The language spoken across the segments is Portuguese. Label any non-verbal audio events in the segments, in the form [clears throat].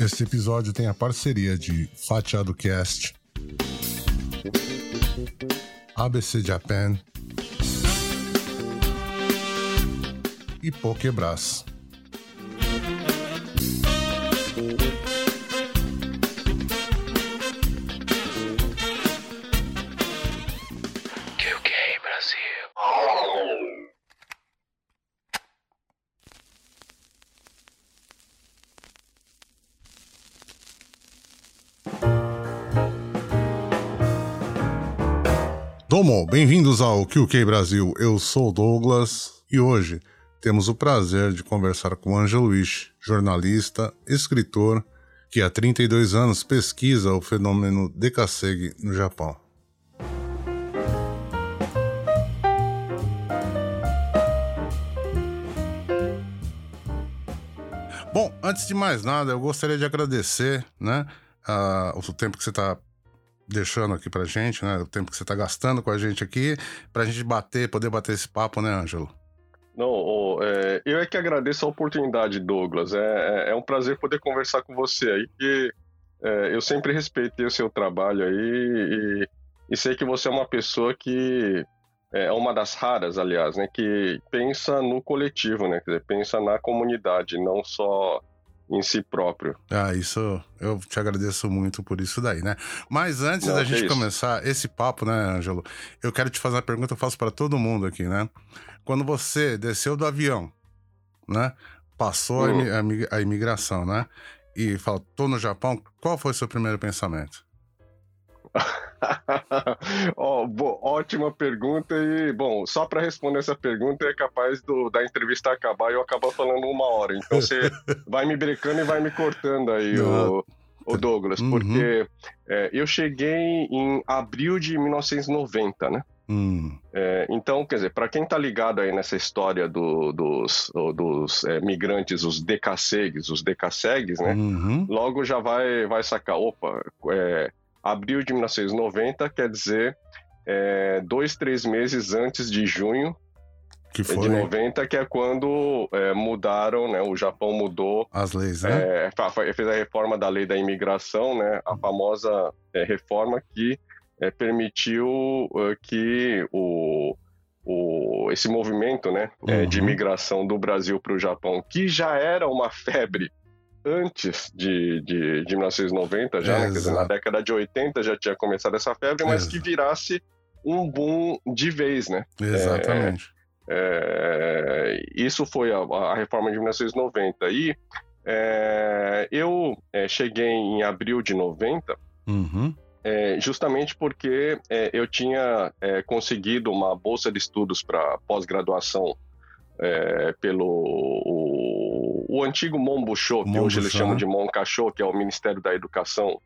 Este episódio tem a parceria de Fatiado Cast, ABC Japan e Pokebras. Domo, bem-vindos ao QK Brasil. Eu sou Douglas e hoje temos o prazer de conversar com Ângelo Luiz, jornalista, escritor, que há 32 anos pesquisa o fenômeno Dekasegi no Japão. Bom, antes de mais nada, eu gostaria de agradecer, né, o tempo que você está deixando aqui pra gente, né, o tempo que você está gastando com a gente aqui, pra gente bater, poder bater esse papo, né, Ângelo? Não, é, eu é que agradeço a oportunidade, Douglas. É, é, é um prazer poder conversar com você aí, que é, eu sempre respeitei o seu trabalho aí e, e sei que você é uma pessoa que é uma das raras, aliás, né, que pensa no coletivo, né, quer dizer, pensa na comunidade, não só em si próprio. Ah, isso eu te agradeço muito por isso daí, né? Mas antes não, da gente começar esse papo, né, Ângelo, eu quero te fazer uma pergunta que eu faço para todo mundo aqui, né? Quando você desceu do avião, né? Passou hum. a, a imigração, né? E falou, tô no Japão, qual foi o seu primeiro pensamento? [laughs] oh, bo, ótima pergunta e bom, só para responder essa pergunta é capaz do, da entrevista acabar e eu acabar falando uma hora. Então você [laughs] vai me brecando e vai me cortando aí o, o, Douglas, uhum. porque é, eu cheguei em abril de 1990, né? Hum. É, então, quer dizer, para quem está ligado aí nessa história do, dos, dos é, migrantes, os decassegues, os decassegues, né? Uhum. Logo já vai, vai sacar, opa, é, abril de 1990 quer dizer é, dois, três meses antes de junho que foi? de 90, que é quando é, mudaram, né? O Japão mudou as leis, né? É, fez a reforma da lei da imigração, né? A famosa é, reforma que é, permitiu uh, que o, o, esse movimento, né? É, uhum. de imigração do Brasil para o Japão, que já era uma febre antes de, de, de 1990, já, né? Quer dizer, na década de 80 já tinha começado essa febre, mas Exato. que virasse um boom de vez, né? Exatamente. É, é, isso foi a, a, reforma de 1990. E é, eu é, cheguei em abril de 90, uhum. É, justamente porque eu tinha conseguido uma bolsa de estudos para pós-graduação pelo o, antigo Monbusho, que hoje eles chamam de Moncachô, que é o Ministério da Educação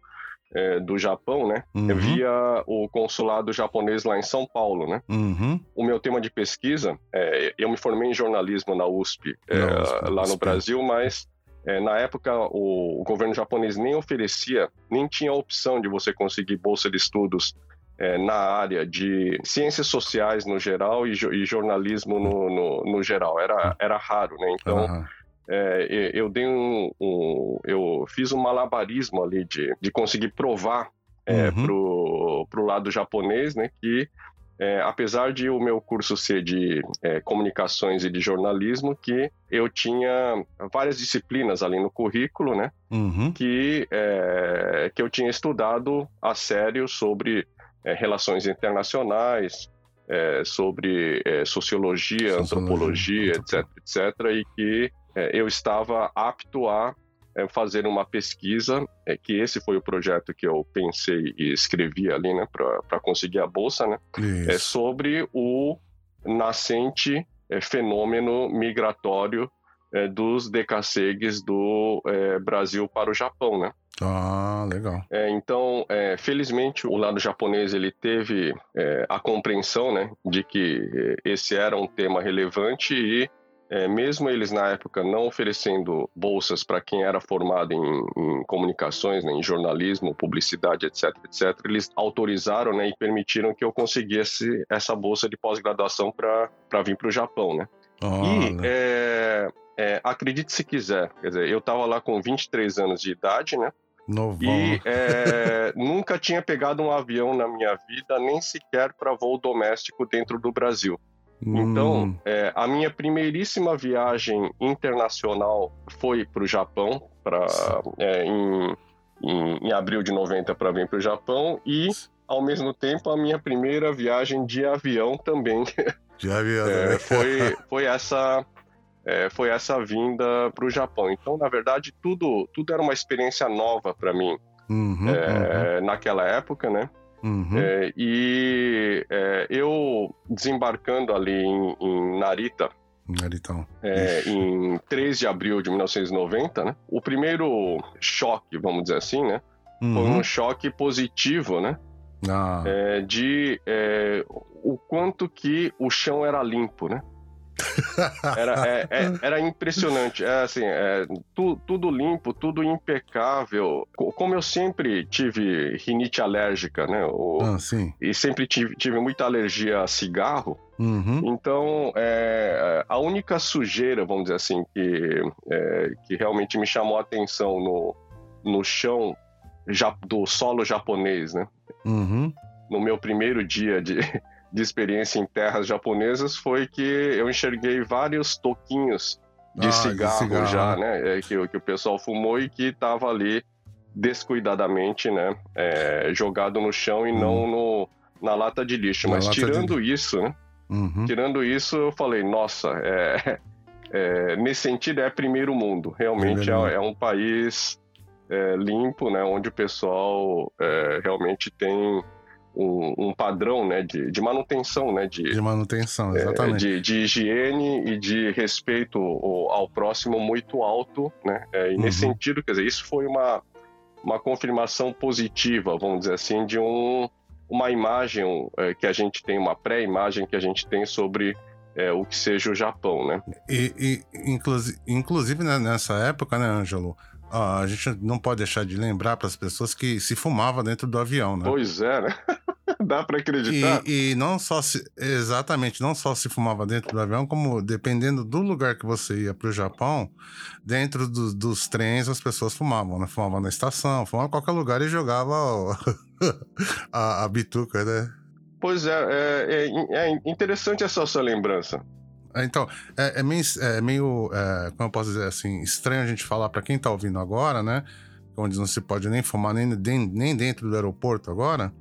é, do Japão, né? Uhum. Via o consulado japonês lá em São Paulo, né? Uhum. O meu tema de pesquisa, é, eu me formei em jornalismo na USP, é, Nossa, lá no Brasil, mas é, na época o, o, governo japonês nem oferecia, nem tinha a opção de você conseguir bolsa de estudos é, na área de ciências sociais no geral e, e jornalismo no, no, no, geral. Era, era raro, né? Então. Uhum é, eu dei um, um, eu fiz um malabarismo ali de, de conseguir provar é, uhum. pro, pro lado japonês, né, que é, apesar de o meu curso ser de é, comunicações e de jornalismo, que eu tinha várias disciplinas ali no currículo, né, uhum. que, é, que eu tinha estudado a sério sobre é, relações internacionais, é, sobre sociologia, sociologia, antropologia, etc, etc, e que é, eu estava apto a é, fazer uma pesquisa, é, que esse foi o projeto que eu pensei e escrevi ali, né, para conseguir a bolsa, né, é sobre o nascente é, fenômeno migratório é, dos decassegues do é, Brasil para o Japão, né. Ah, legal. É, então, é, felizmente, o lado japonês ele teve é, a compreensão, né, de que esse era um tema relevante e é, mesmo eles na época não oferecendo bolsas para quem era formado em, em comunicações, né, em jornalismo, publicidade, etc, etc, eles autorizaram né, e permitiram que eu conseguisse essa bolsa de pós-graduação para vir para o Japão, né? Oh, e é, é, acredite se quiser, quer dizer, eu estava lá com 23 anos de idade, né? Novão. E [laughs] é, nunca tinha pegado um avião na minha vida, nem sequer para voo doméstico dentro do Brasil. Então, hum. é, a minha primeiríssima viagem internacional foi para o Japão, pra, é, em, em, em, abril de 90 para vir para o Japão, e ao mesmo tempo a minha primeira viagem de avião também. [laughs] De avião, é, foi, [laughs] foi essa é, foi essa vinda para o Japão. Então, na verdade, tudo, tudo era uma experiência nova para mim uhum, é, uhum. naquela época, né? Uhum. É, e é, eu desembarcando ali em, em Narita, Naritão. É, em 3 de abril de 1990, né? O primeiro choque, vamos dizer assim, né? Foi um uhum. choque positivo, né? Ah. É, de é, o quanto que o chão era limpo, né? [laughs] Era, é, é, era impressionante. É assim, é, tu, tudo limpo, tudo impecável. Como eu sempre tive rinite alérgica, né? O, ah, e sempre tive, tive, muita alergia a cigarro. Uhum. Então, é, a única sujeira, vamos dizer assim, que, é, que realmente me chamou a atenção no, no chão do solo japonês, né? Uhum. No meu primeiro dia de, de experiência em terras japonesas foi que eu enxerguei vários toquinhos de, ah, cigarro, de cigarro, já, né? É, que, que o pessoal fumou e que estava ali descuidadamente, né? É, jogado no chão e uhum. não no, na lata de lixo. Na Mas tirando de... isso, né? Uhum. Tirando isso, eu falei, nossa, é, [laughs] é, nesse sentido é primeiro mundo. Realmente primeiro é, é, um país é, limpo, né? Onde o pessoal realmente tem um, um padrão né, de, de, manutenção, né, de, de manutenção, é, exatamente. É, de, de, higiene e de respeito ao, próximo muito alto, né? É, e uhum. nesse sentido, quer dizer, isso foi uma, uma confirmação positiva, vamos dizer assim, de um, uma imagem é, que a gente tem, uma pré-imagem que a gente tem sobre é, o que seja o Japão, né? E, e inclusive, inclusive né, nessa época, né, Ângelo? a gente não pode deixar de lembrar para as pessoas que se fumava dentro do avião, né? Pois é, né? Dá para acreditar. E, e, não só se. Exatamente, não só se fumava dentro do avião, como dependendo do lugar que você ia para o Japão, dentro do, dos trens as pessoas fumavam, né? Fumavam na estação, fumavam em qualquer lugar e jogava [laughs] a, a bituca, né? Pois é, é, é, é interessante essa sua lembrança. É, então, é, é meio, é meio é, como eu posso dizer assim, estranho a gente falar para quem tá ouvindo agora, né? Onde não se pode nem fumar nem, nem dentro do aeroporto agora.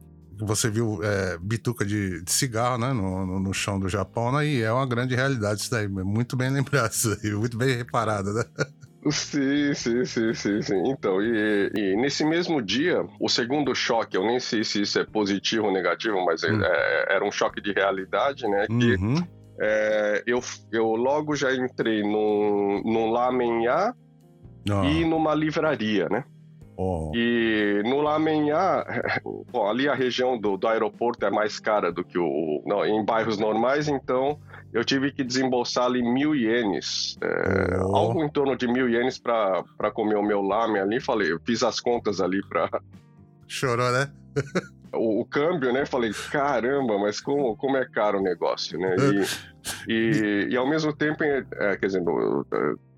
Você viu é, bituca de, de, cigarro, né? No, no, no, chão do Japão, né? E é uma grande realidade isso daí. Muito bem [laughs] lembrado isso aí, muito bem reparado, né? Sim, sim, sim, sim, sim. Então, e, e, nesse mesmo dia, o segundo choque, eu nem sei se isso é positivo ou negativo, mas hum. é, era um choque de realidade, né? Que uhum é, eu, eu logo já entrei num, num Lamenhá ah. e numa livraria, né? Oh. E no Lamenhá, [laughs] bom, ali a região do, do aeroporto é mais cara do que o não, em bairros normais, então eu tive que desembolsar ali mil ienes, é, oh. algo em torno de mil ienes para comer o meu lamen ali. Falei, eu fiz as contas ali para. [laughs] Chorou, né? [laughs] o, o, câmbio, né? Falei, caramba, mas como, como é caro o negócio, né? E, e, e ao mesmo tempo, é, quer dizer,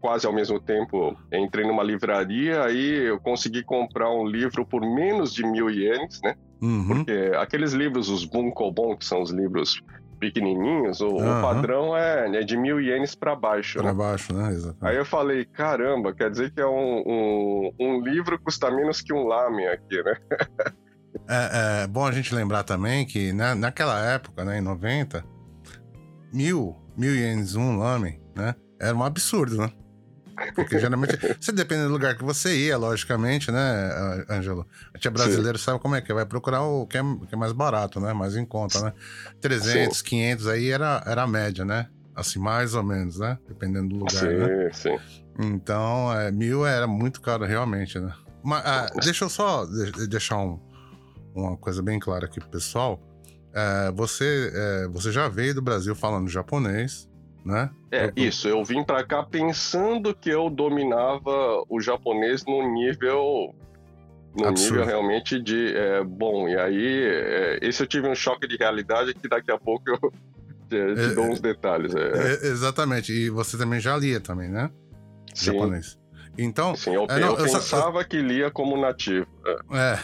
quase ao mesmo tempo, entrei numa livraria, aí eu consegui comprar um livro por menos de mil ienes, né? Uhum. Porque aqueles livros, os Bunkobon, que são os livros pequenininhos, o, uhum. o padrão é, é, de mil ienes para baixo. Para né? baixo, né? Exatamente. Aí eu falei, caramba, quer dizer que é um, um, um livro custa menos que um lamen aqui, né? [laughs] É, é, bom a gente lembrar também que né, naquela época, né, em 90, mil, mil ienes um lame, né? Era um absurdo, né? Porque geralmente, você depende do lugar que você ia, logicamente, né, Ângelo? A tia brasileiro Sim. sabe como é que é, vai procurar o que é, que é, mais barato, né? Mais em conta, né? 300, Sim. 500 aí era, era a média, né? Assim, mais ou menos, né? Dependendo do lugar, sim, né? Sim. Então, é, mil era muito caro realmente, né? Mas ah, deixa eu só deixar um, uma coisa bem clara aqui pro pessoal. É, você, é, você já veio do Brasil falando japonês, né? É, isso. Eu vim para cá pensando que eu dominava o japonês num nível no nível realmente de é, bom. E aí, é, esse eu tive um choque de realidade que daqui a pouco eu [laughs] te, te é, dou uns detalhes. É. É, exatamente. E você também já lia também, né? Sim. japonês. Então, Sim, eu, é, não, eu pensava eu, que lia como nativo. É,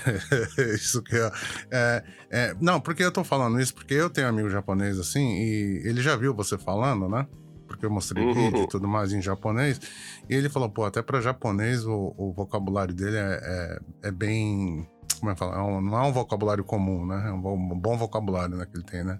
é [laughs] isso que é, é, é, Não, porque eu tô falando isso porque eu tenho amigo japonês assim e ele já viu você falando, né? Porque eu mostrei uhum. vídeo e tudo mais em japonês. E ele falou, pô, até para japonês o, o, vocabulário dele é, é, é bem. Como é que fala? É um, não é um vocabulário comum, né? É um bom vocabulário né, que ele tem, né?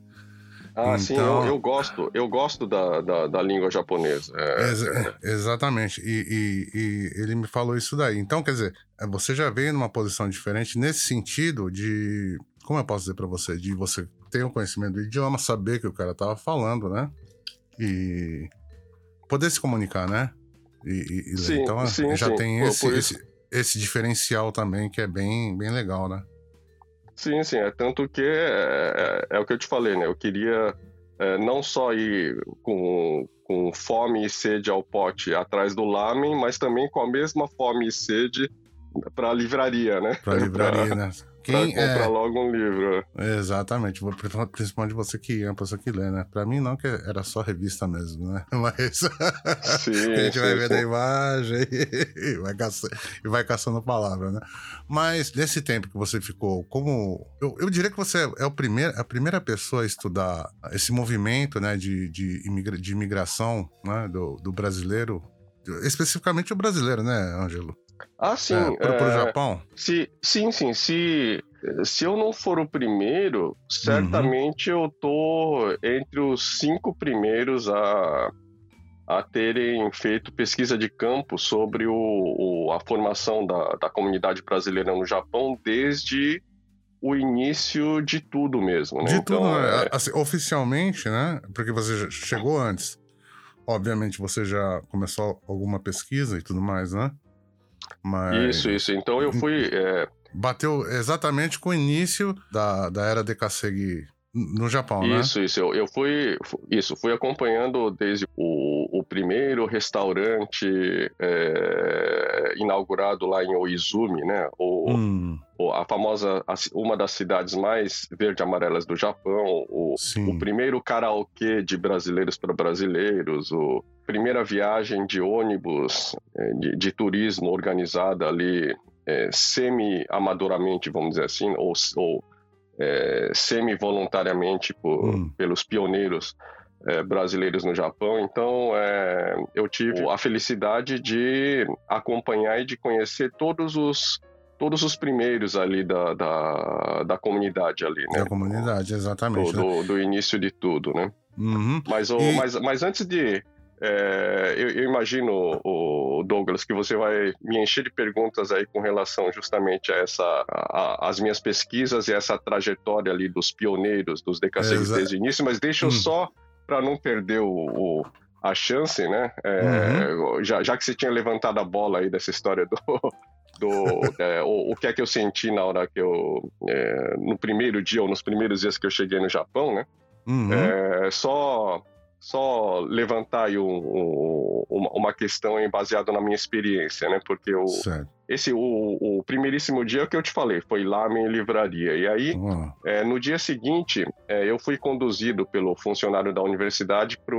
Ah, então... sim, eu, então eu, gosto, eu gosto da, da, da língua japonesa. É, é. exatamente, e, e, e, ele me falou isso daí. Então, quer dizer, é, você já veio numa posição diferente nesse sentido de, como eu posso dizer para você, de você ter o um conhecimento do idioma, saber que o cara tava falando, né? E poder se comunicar, né? E, e sim, então sim, já sim. tem esse, esse, esse diferencial também que é bem, bem legal, né? Sim, sim. É tanto que é, é, é o que eu te falei, né? Eu queria é, não só ir com, com fome e sede ao pote atrás do lamen, mas também com a mesma fome e sede para a livraria, né? Para a livraria, [laughs] né? Quem pra comprar é... logo um livro. Exatamente, principalmente você que é uma pessoa que lê, né? Pra mim não, que era só revista mesmo, né? [laughs] Mas sim, [laughs] a gente sim, vai vendo a imagem [laughs] e vai, caçando, e vai caçando palavra, né? Mas nesse tempo que você ficou, como... Eu, eu diria que você é o primeiro, a primeira pessoa a estudar esse movimento, né, de, de, imigra, de imigração né, do, do brasileiro, especificamente o brasileiro, né, Ângelo? Ah, sim. É, para o é, Japão? Se, sim, sim. Se, se eu não for o primeiro, certamente uhum. eu tô entre os cinco primeiros a, a terem feito pesquisa de campo sobre o, o, a formação da, da comunidade brasileira no Japão desde o início de tudo mesmo, né? De então, tudo, né? É... Assim, oficialmente, né? Porque você chegou antes. Obviamente você já começou alguma pesquisa e tudo mais, né? Mas... Isso, isso. Então eu fui. [laughs] É... Bateu exatamente com o início da, da era de Kasegi no Japão, né? Isso, isso. Eu, eu fui, isso, fui acompanhando desde o, o primeiro restaurante é, inaugurado lá em Oizumi, né? O, hum. o, a famosa, uma das cidades mais verde-amarelas do Japão, o, o primeiro karaokê de brasileiros para brasileiros, o primeira viagem de ônibus é, de, de turismo organizada ali é, semi-amadoramente, vamos dizer assim, ou, ou é, semi-voluntariamente hum. pelos pioneiros é, brasileiros no Japão. Então, é, eu tive a felicidade de acompanhar e de conhecer todos os todos os primeiros ali da, da, da comunidade ali, né? Da comunidade, exatamente. Do, né? do, do início de tudo, né? Uhum. Mas, e... mas, mas antes de, é, eu, eu, imagino, o Douglas, que você vai me encher de perguntas aí com relação justamente a essa, a, a, as minhas pesquisas e essa trajetória ali dos pioneiros, dos DKCs desde o início, mas deixa eu hum. só, para não perder o, o, a chance, né? É, uhum. já, já que você tinha levantado a bola aí dessa história do, do [laughs] é, o, o, que é que eu senti na hora que eu é, no primeiro dia ou nos primeiros dias que eu cheguei no Japão, né? Uhum. É, só só levantar aí um, um, uma questão baseada na minha experiência, né? Porque o, esse, o, o, primeiríssimo dia que eu te falei foi lá minha livraria. E aí, é, no dia seguinte, é, eu fui conduzido pelo funcionário da universidade para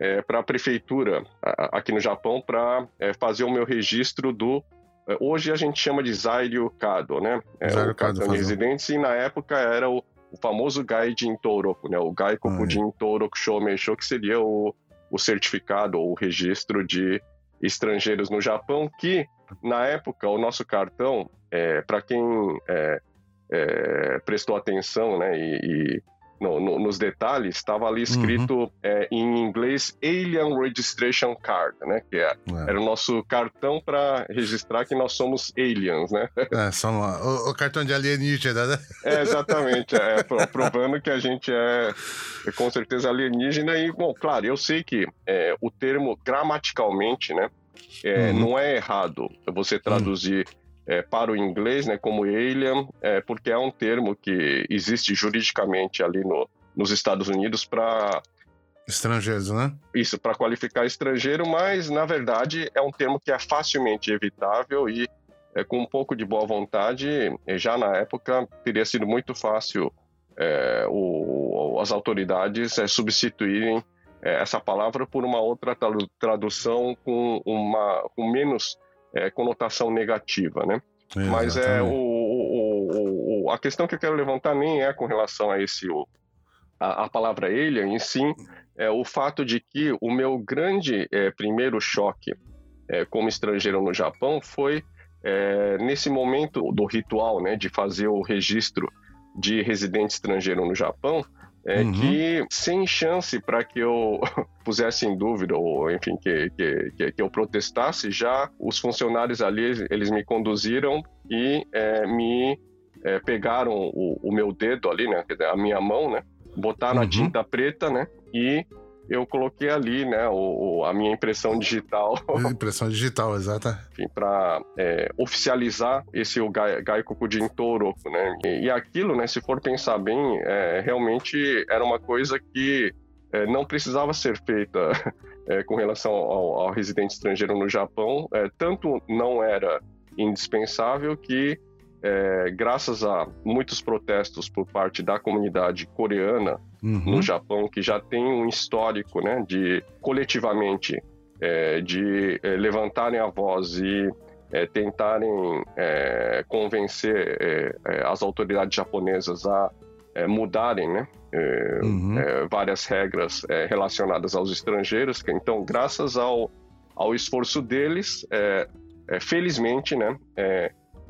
é, a prefeitura aqui no Japão para é, fazer o meu registro do é, Hoje a gente chama de Zairyu Kado, né? É, Zairyu o cartão de residentes, e na época era o o famoso Gaijin Toroku, né? O Gaikokujin ah, Toroku Shomeisho, que seria o, o certificado ou o registro de estrangeiros no Japão, que na época o nosso cartão, é, para quem é, é, prestou atenção, né, e no, no, nos detalhes, estava ali escrito uhum. é, em inglês Alien Registration Card, né? Que é, é. era o nosso cartão para registrar que nós somos aliens, né? [laughs] É, somos, o, o, cartão de alienígena, né? [laughs] É, exatamente. É, provando que a gente é, é, com certeza alienígena. E, bom, claro, eu sei que é, o termo gramaticalmente, né? É, uhum. Não é errado você traduzir uhum é, para o inglês, né, como alien, é, porque é um termo que existe juridicamente ali no, nos Estados Unidos para estrangeiros, né? Isso, para qualificar estrangeiro, mas na verdade é um termo que é facilmente evitável e é, com um pouco de boa vontade, é, já na época teria sido muito fácil é, o, as autoridades é, substituírem essa palavra por uma outra tradução com uma com menos é, conotação negativa, né? Mas é o, o, o, a questão que eu quero levantar nem é com relação a esse a, a palavra alien, em sim é o fato de que o meu grande é, primeiro choque é, como estrangeiro no Japão foi é, nesse momento do ritual, né, de fazer o registro de residente estrangeiro no Japão é uhum. que sem chance para que eu [laughs] pusesse em dúvida ou enfim que, que, que, eu protestasse já os funcionários ali eles me conduziram e é, me é, pegaram o, o, meu dedo ali né a minha mão né botaram uhum. a tinta preta né e eu coloquei ali, né, o, a minha impressão digital. [laughs] [laughs] Impressão digital, exata. Enfim, para é, oficializar esse o Gai, Gaikoku de Toroku, né? E, e, aquilo, né, se for pensar bem, é, realmente era uma coisa que é, não precisava ser feita [laughs] é, com relação ao, ao, residente estrangeiro no Japão. É, tanto não era indispensável que é, graças a muitos protestos por parte da comunidade coreana uhum. no Japão, que já tem um histórico né, de coletivamente é, de é, levantarem a voz e é, tentarem é, convencer é, as autoridades japonesas a mudarem né, uhum. várias regras relacionadas aos estrangeiros. Então, graças ao, ao esforço deles, felizmente, né,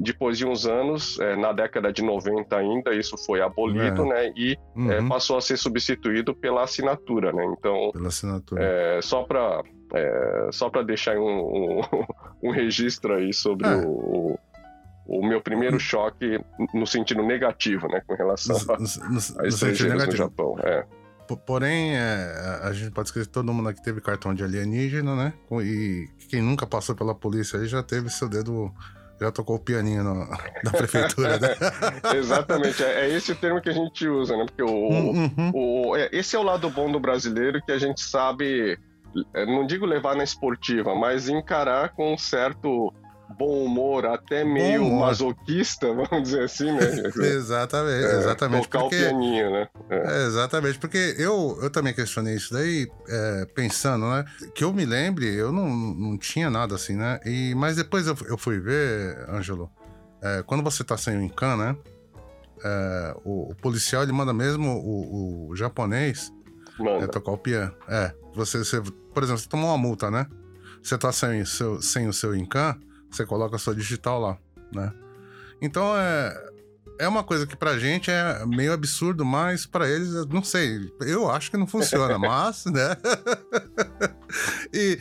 depois de uns anos, é, na década de 90 ainda, isso foi abolido, é. né? E é, uhum. passou a ser substituído pela assinatura, né? Então, pela assinatura. É, só para só para deixar um, um, [laughs] um, registro aí sobre é. o, o, meu primeiro choque no sentido negativo, né? Com relação no, a, no, a estrangeiros no Japão. É. Porém, é, a gente pode esquecer que todo mundo aqui teve cartão de alienígena, né? E quem nunca passou pela polícia aí já teve seu dedo já tocou o pianinho no, [laughs] da prefeitura, né? [laughs] Exatamente, é, é, esse o termo que a gente usa, né? Porque o, uhum. o, é, esse é o lado bom do brasileiro que a gente sabe, é, não digo levar na esportiva, mas encarar com um certo bom humor, até meio humor. masoquista, [laughs] vamos dizer assim, né? [laughs] exatamente, é, exatamente. Tocar porque, o pianinho, né? É. É, exatamente, porque eu, eu também questionei isso daí, é, pensando, né? Que eu me lembre, eu não, não tinha nada assim, né? E, mas depois eu, eu fui ver, Ângelo, é, quando você tá sem o Incan, né? O, o, policial, ele manda mesmo o, o japonês tocar o piano. É, você, você, por exemplo, você tomou uma multa, né? Você tá sem, seu, sem o seu Incan, você coloca a sua digital lá, né? Então é, é uma coisa que pra gente é meio absurdo, mas para eles, não sei, eu acho que não funciona, [laughs] mas, né? [laughs] e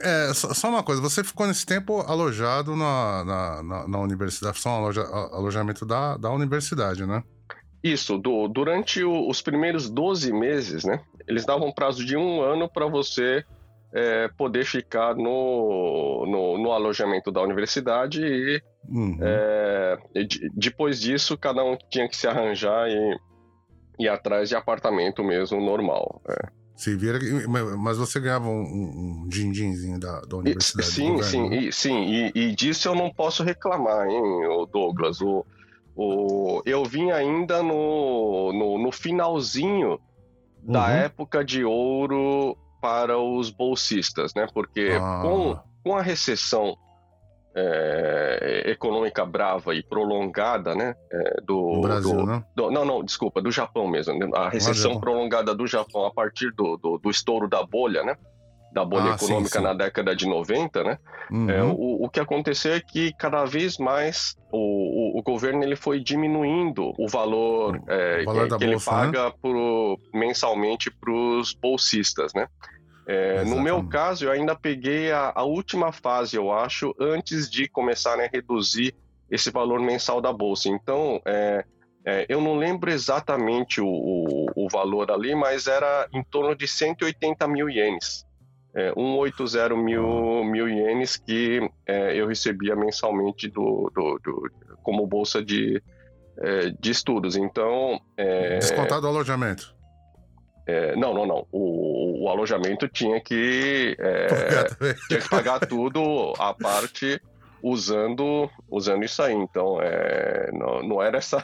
é, só, só, uma coisa, você ficou nesse tempo alojado na, na, na, na universidade, só um aloja, alojamento da, da universidade, né? Isso, do, durante o, os primeiros 12 meses, né? Eles davam prazo de um ano para você é, poder ficar no, no, no, alojamento da universidade e, uhum. é, depois disso cada um tinha que se arranjar e ir atrás de apartamento mesmo normal. É. Se vira, mas você ganhava um, um din-dinzinho da, da universidade. Sim, governo, sim, né? e, sim, e, e, disso eu não posso reclamar, hein, Douglas. O, o, eu vim ainda no, no, no finalzinho da uhum. época de ouro para os bolsistas, né? Porque ah. com, com a recessão é, econômica brava e prolongada, né? É, do, Brasil, do, né? Do, não, não, desculpa, do Japão mesmo. Né? A recessão prolongada do Japão a partir do, do, do estouro da bolha, né? Da bolha ah, econômica sim, sim. na década de 90, né? Uhum. É, o, o que aconteceu é que cada vez mais o, o, o governo ele foi diminuindo o valor, o é, valor que, que bolsa, ele paga né? pro, mensalmente para os bolsistas, né? É, no meu caso, eu ainda peguei a, a, última fase, eu acho, antes de começarem a reduzir esse valor mensal da bolsa. Então, é, é, eu não lembro exatamente o, o, o, valor ali, mas era em torno de 180 mil ienes. É, 180 mil, mil ienes que é, eu recebia mensalmente do, do, do como bolsa de, é, de estudos. Então. É, Descontado o alojamento. É, não, não, não. O, o alojamento tinha que, é, tinha que pagar tudo a parte usando, usando isso aí. Então, é, não, não era essa,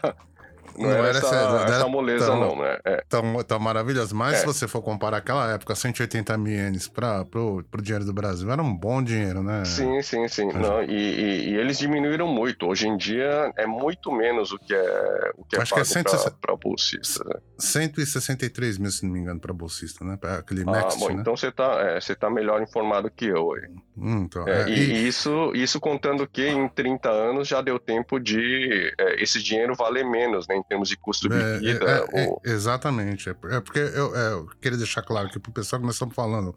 não, não era, era, essa, essa, essa moleza, tão, não, né? É. Tão, tão maravilhoso. Mas é. se você for comparar aquela época, 180 mil ienes para pro, pro dinheiro do Brasil, era um bom dinheiro, né? Sim, sim, sim. Não, e, e, e, eles diminuíram muito. Hoje em dia é muito menos o que é, o que é Acho pago que é para bolsista. Né? 163 mil, se não me engano, para bolsista, né? Pra aquele ah, Next, bom, né? então você tá, é, você tá melhor informado que eu aí. Hum, então, é, e, e, isso, isso contando que em 30 anos já deu tempo de é, esse dinheiro valer menos, né? Em termos de custo de é, vida. É, ou... exatamente. É, porque eu, eu, queria deixar claro que para o pessoal que nós estamos falando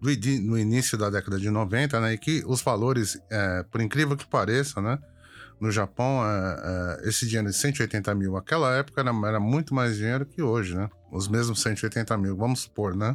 do, no início da década de 90, né? E que os valores, por incrível que pareça, né? no Japão, é, é, esse dinheiro de 180 mil, aquela época era, era, muito mais dinheiro que hoje, né? Os mesmos 180 mil, vamos supor, né?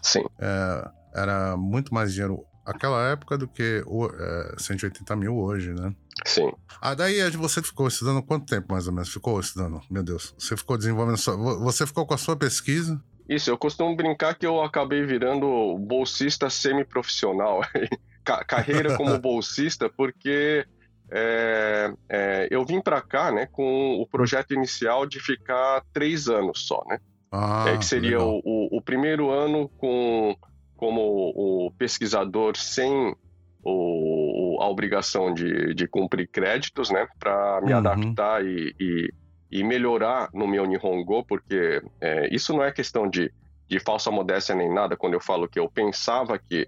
Sim. É, era muito mais dinheiro aquela época do que o, 180 mil hoje, né? Sim. Ah, daí você ficou estudando quanto tempo mais ou menos? Ficou estudando? Meu Deus. Você ficou desenvolvendo. Sua, você ficou com a sua pesquisa? Isso, eu costumo brincar que eu acabei virando bolsista semi-profissional. [laughs] Carreira como [laughs] bolsista, porque é, é, eu vim para cá né, com o projeto inicial de ficar três anos só, né? Ah, é, que seria o, o, o, primeiro ano com, como o pesquisador sem o, a obrigação de, de cumprir créditos, né? Para me uhum. adaptar e, e, e, melhorar no meu Nihongo, porque é, isso não é questão de, de falsa modéstia nem nada, quando eu falo que eu pensava que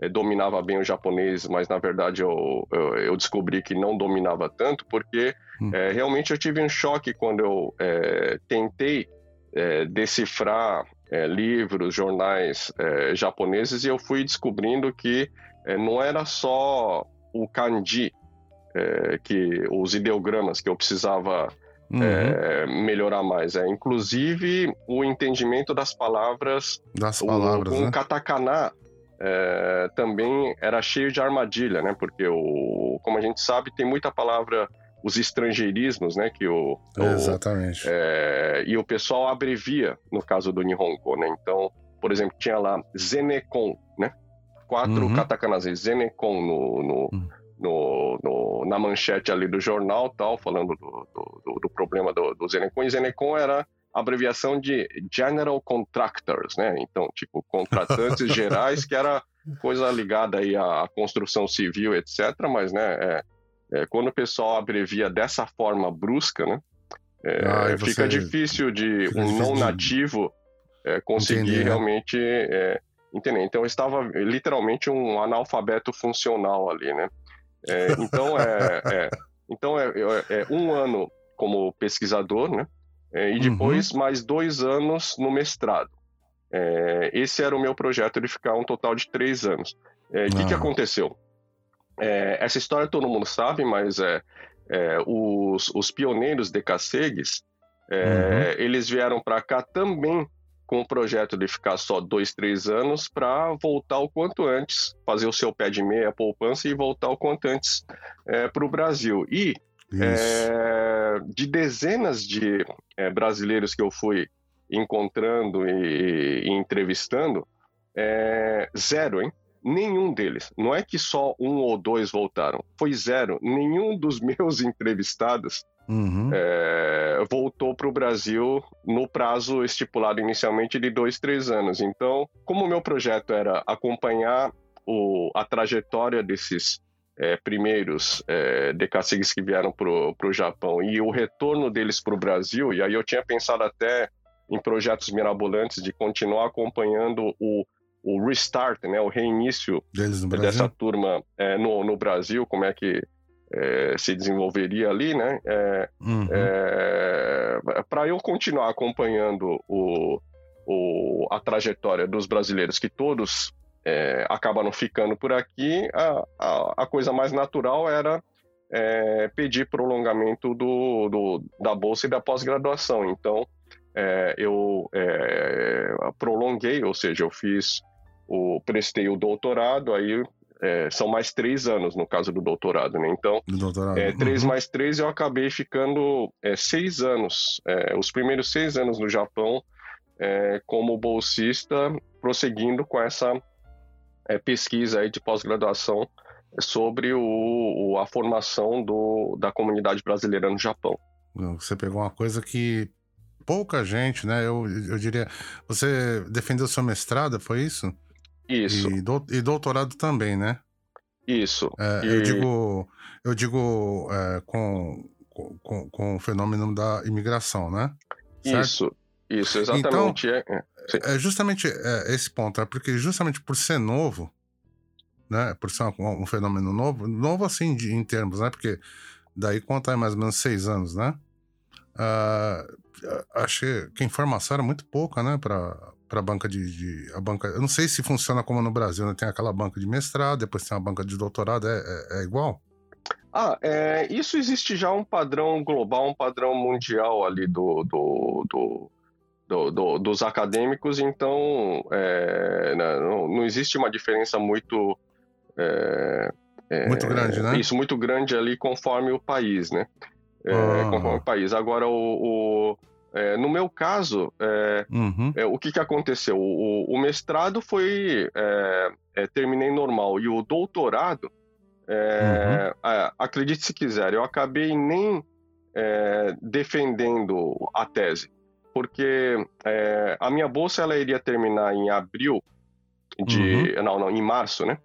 é, dominava bem o japonês, mas na verdade eu, eu, eu descobri que não dominava tanto, porque hum. é, realmente eu tive um choque quando eu é, tentei decifrar livros, jornais japoneses e eu fui descobrindo que não era só o kanji, que os ideogramas que eu precisava Uhum. É, melhorar mais. É, inclusive o entendimento das palavras, das palavras o, né? katakana é, também era cheio de armadilha, né? Porque, o, como a gente sabe, tem muita palavra, os estrangeirismos, né? Que o, Exatamente. O, é, e o pessoal abrevia, no caso do Nihongo, né? Então, por exemplo, tinha lá Zenekon, né? Quatro uhum. katakanas, Zenekon no, no, uhum. no, no, na manchete ali do jornal, tal, falando do, do, do problema do, do Zenekon. E Zenekon era abreviação de General Contractors, né? Então, tipo, contratantes [laughs] gerais, que era coisa ligada aí à construção civil, etc. Mas, né, é, é, quando o pessoal abrevia dessa forma brusca, né? É, ah, fica difícil de um não nativo é, conseguir Entendi, né? realmente é, entender. Então, eu estava literalmente um analfabeto funcional ali, né? É, então, é, então é, é um ano como pesquisador, né? É, e depois uhum. mais dois anos no mestrado. É, esse era o meu projeto de ficar um total de três anos. O é, que, que ah. aconteceu? É, essa história todo mundo sabe, mas é, é os, os, pioneiros de Cacegues, uhum. eles vieram para cá também com o projeto de ficar só dois, três anos para voltar o quanto antes, fazer o seu pé de meia poupança e voltar o quanto antes para o Brasil. E é, de dezenas de é, brasileiros que eu fui encontrando e, e entrevistando, é, zero, hein? Nenhum deles. Não é que só um ou dois voltaram. Foi zero. Nenhum dos [laughs] meus entrevistados uhum. é, voltou para o Brasil no prazo estipulado inicialmente de dois, três anos. Então, como o meu projeto era acompanhar o, a trajetória desses é, primeiros é, decassegues que vieram para o Japão e o retorno deles para o Brasil, e aí eu tinha pensado até em projetos mirabolantes de continuar acompanhando o, o restart, né, o reinício dessa turma é, no, no Brasil, como é que é, se desenvolveria ali, né? É, uhum. é, para eu continuar acompanhando o, o, a trajetória dos brasileiros, que todos é, acabaram ficando por aqui, a, a, a coisa mais natural era é, pedir prolongamento do, do, da bolsa e da pós-graduação. Então, é, eu prolonguei, ou seja, eu fiz o prestei o doutorado, aí é, são mais três anos no caso do doutorado, né? Então, doutorado. É, três uhum. mais três eu acabei ficando seis anos, os primeiros seis anos no Japão como bolsista, prosseguindo com essa é, pesquisa aí de pós-graduação sobre o, a formação do, da comunidade brasileira no Japão. Você pegou uma coisa que pouca gente, né? Eu, eu diria. Você defendeu seu mestrado, foi isso? Isso. E, do, e doutorado também, né? Isso. É, e... Eu digo, eu digo é, com, com, com o fenômeno da imigração, né? Certo? Isso, isso, exatamente. Então, é, é, é justamente é, esse ponto, é porque justamente por ser novo, né? Por ser um, um fenômeno novo, novo assim de, em termos, né? Porque daí conta mais ou menos seis anos, né? Uh, achei que a informação era muito pouca, né? Para para a banca de, de, a banca eu não sei se funciona como no Brasil né? tem aquela banca de mestrado depois tem a banca de doutorado é, é, é igual ah é, isso existe já um padrão global um padrão mundial ali do, do, do, do, do dos acadêmicos então é, né, não, não, existe uma diferença muito é, é, muito grande né isso muito grande ali conforme o país né ah. conforme o país agora o, o é, no meu caso, é, uhum. é, o que, que aconteceu? O, o mestrado foi. É, é, terminei normal. E o doutorado, é, uhum. acredite se quiser, eu acabei nem defendendo a tese. Porque a minha bolsa ela iria terminar em abril de. Uhum. Não, não, em março, né?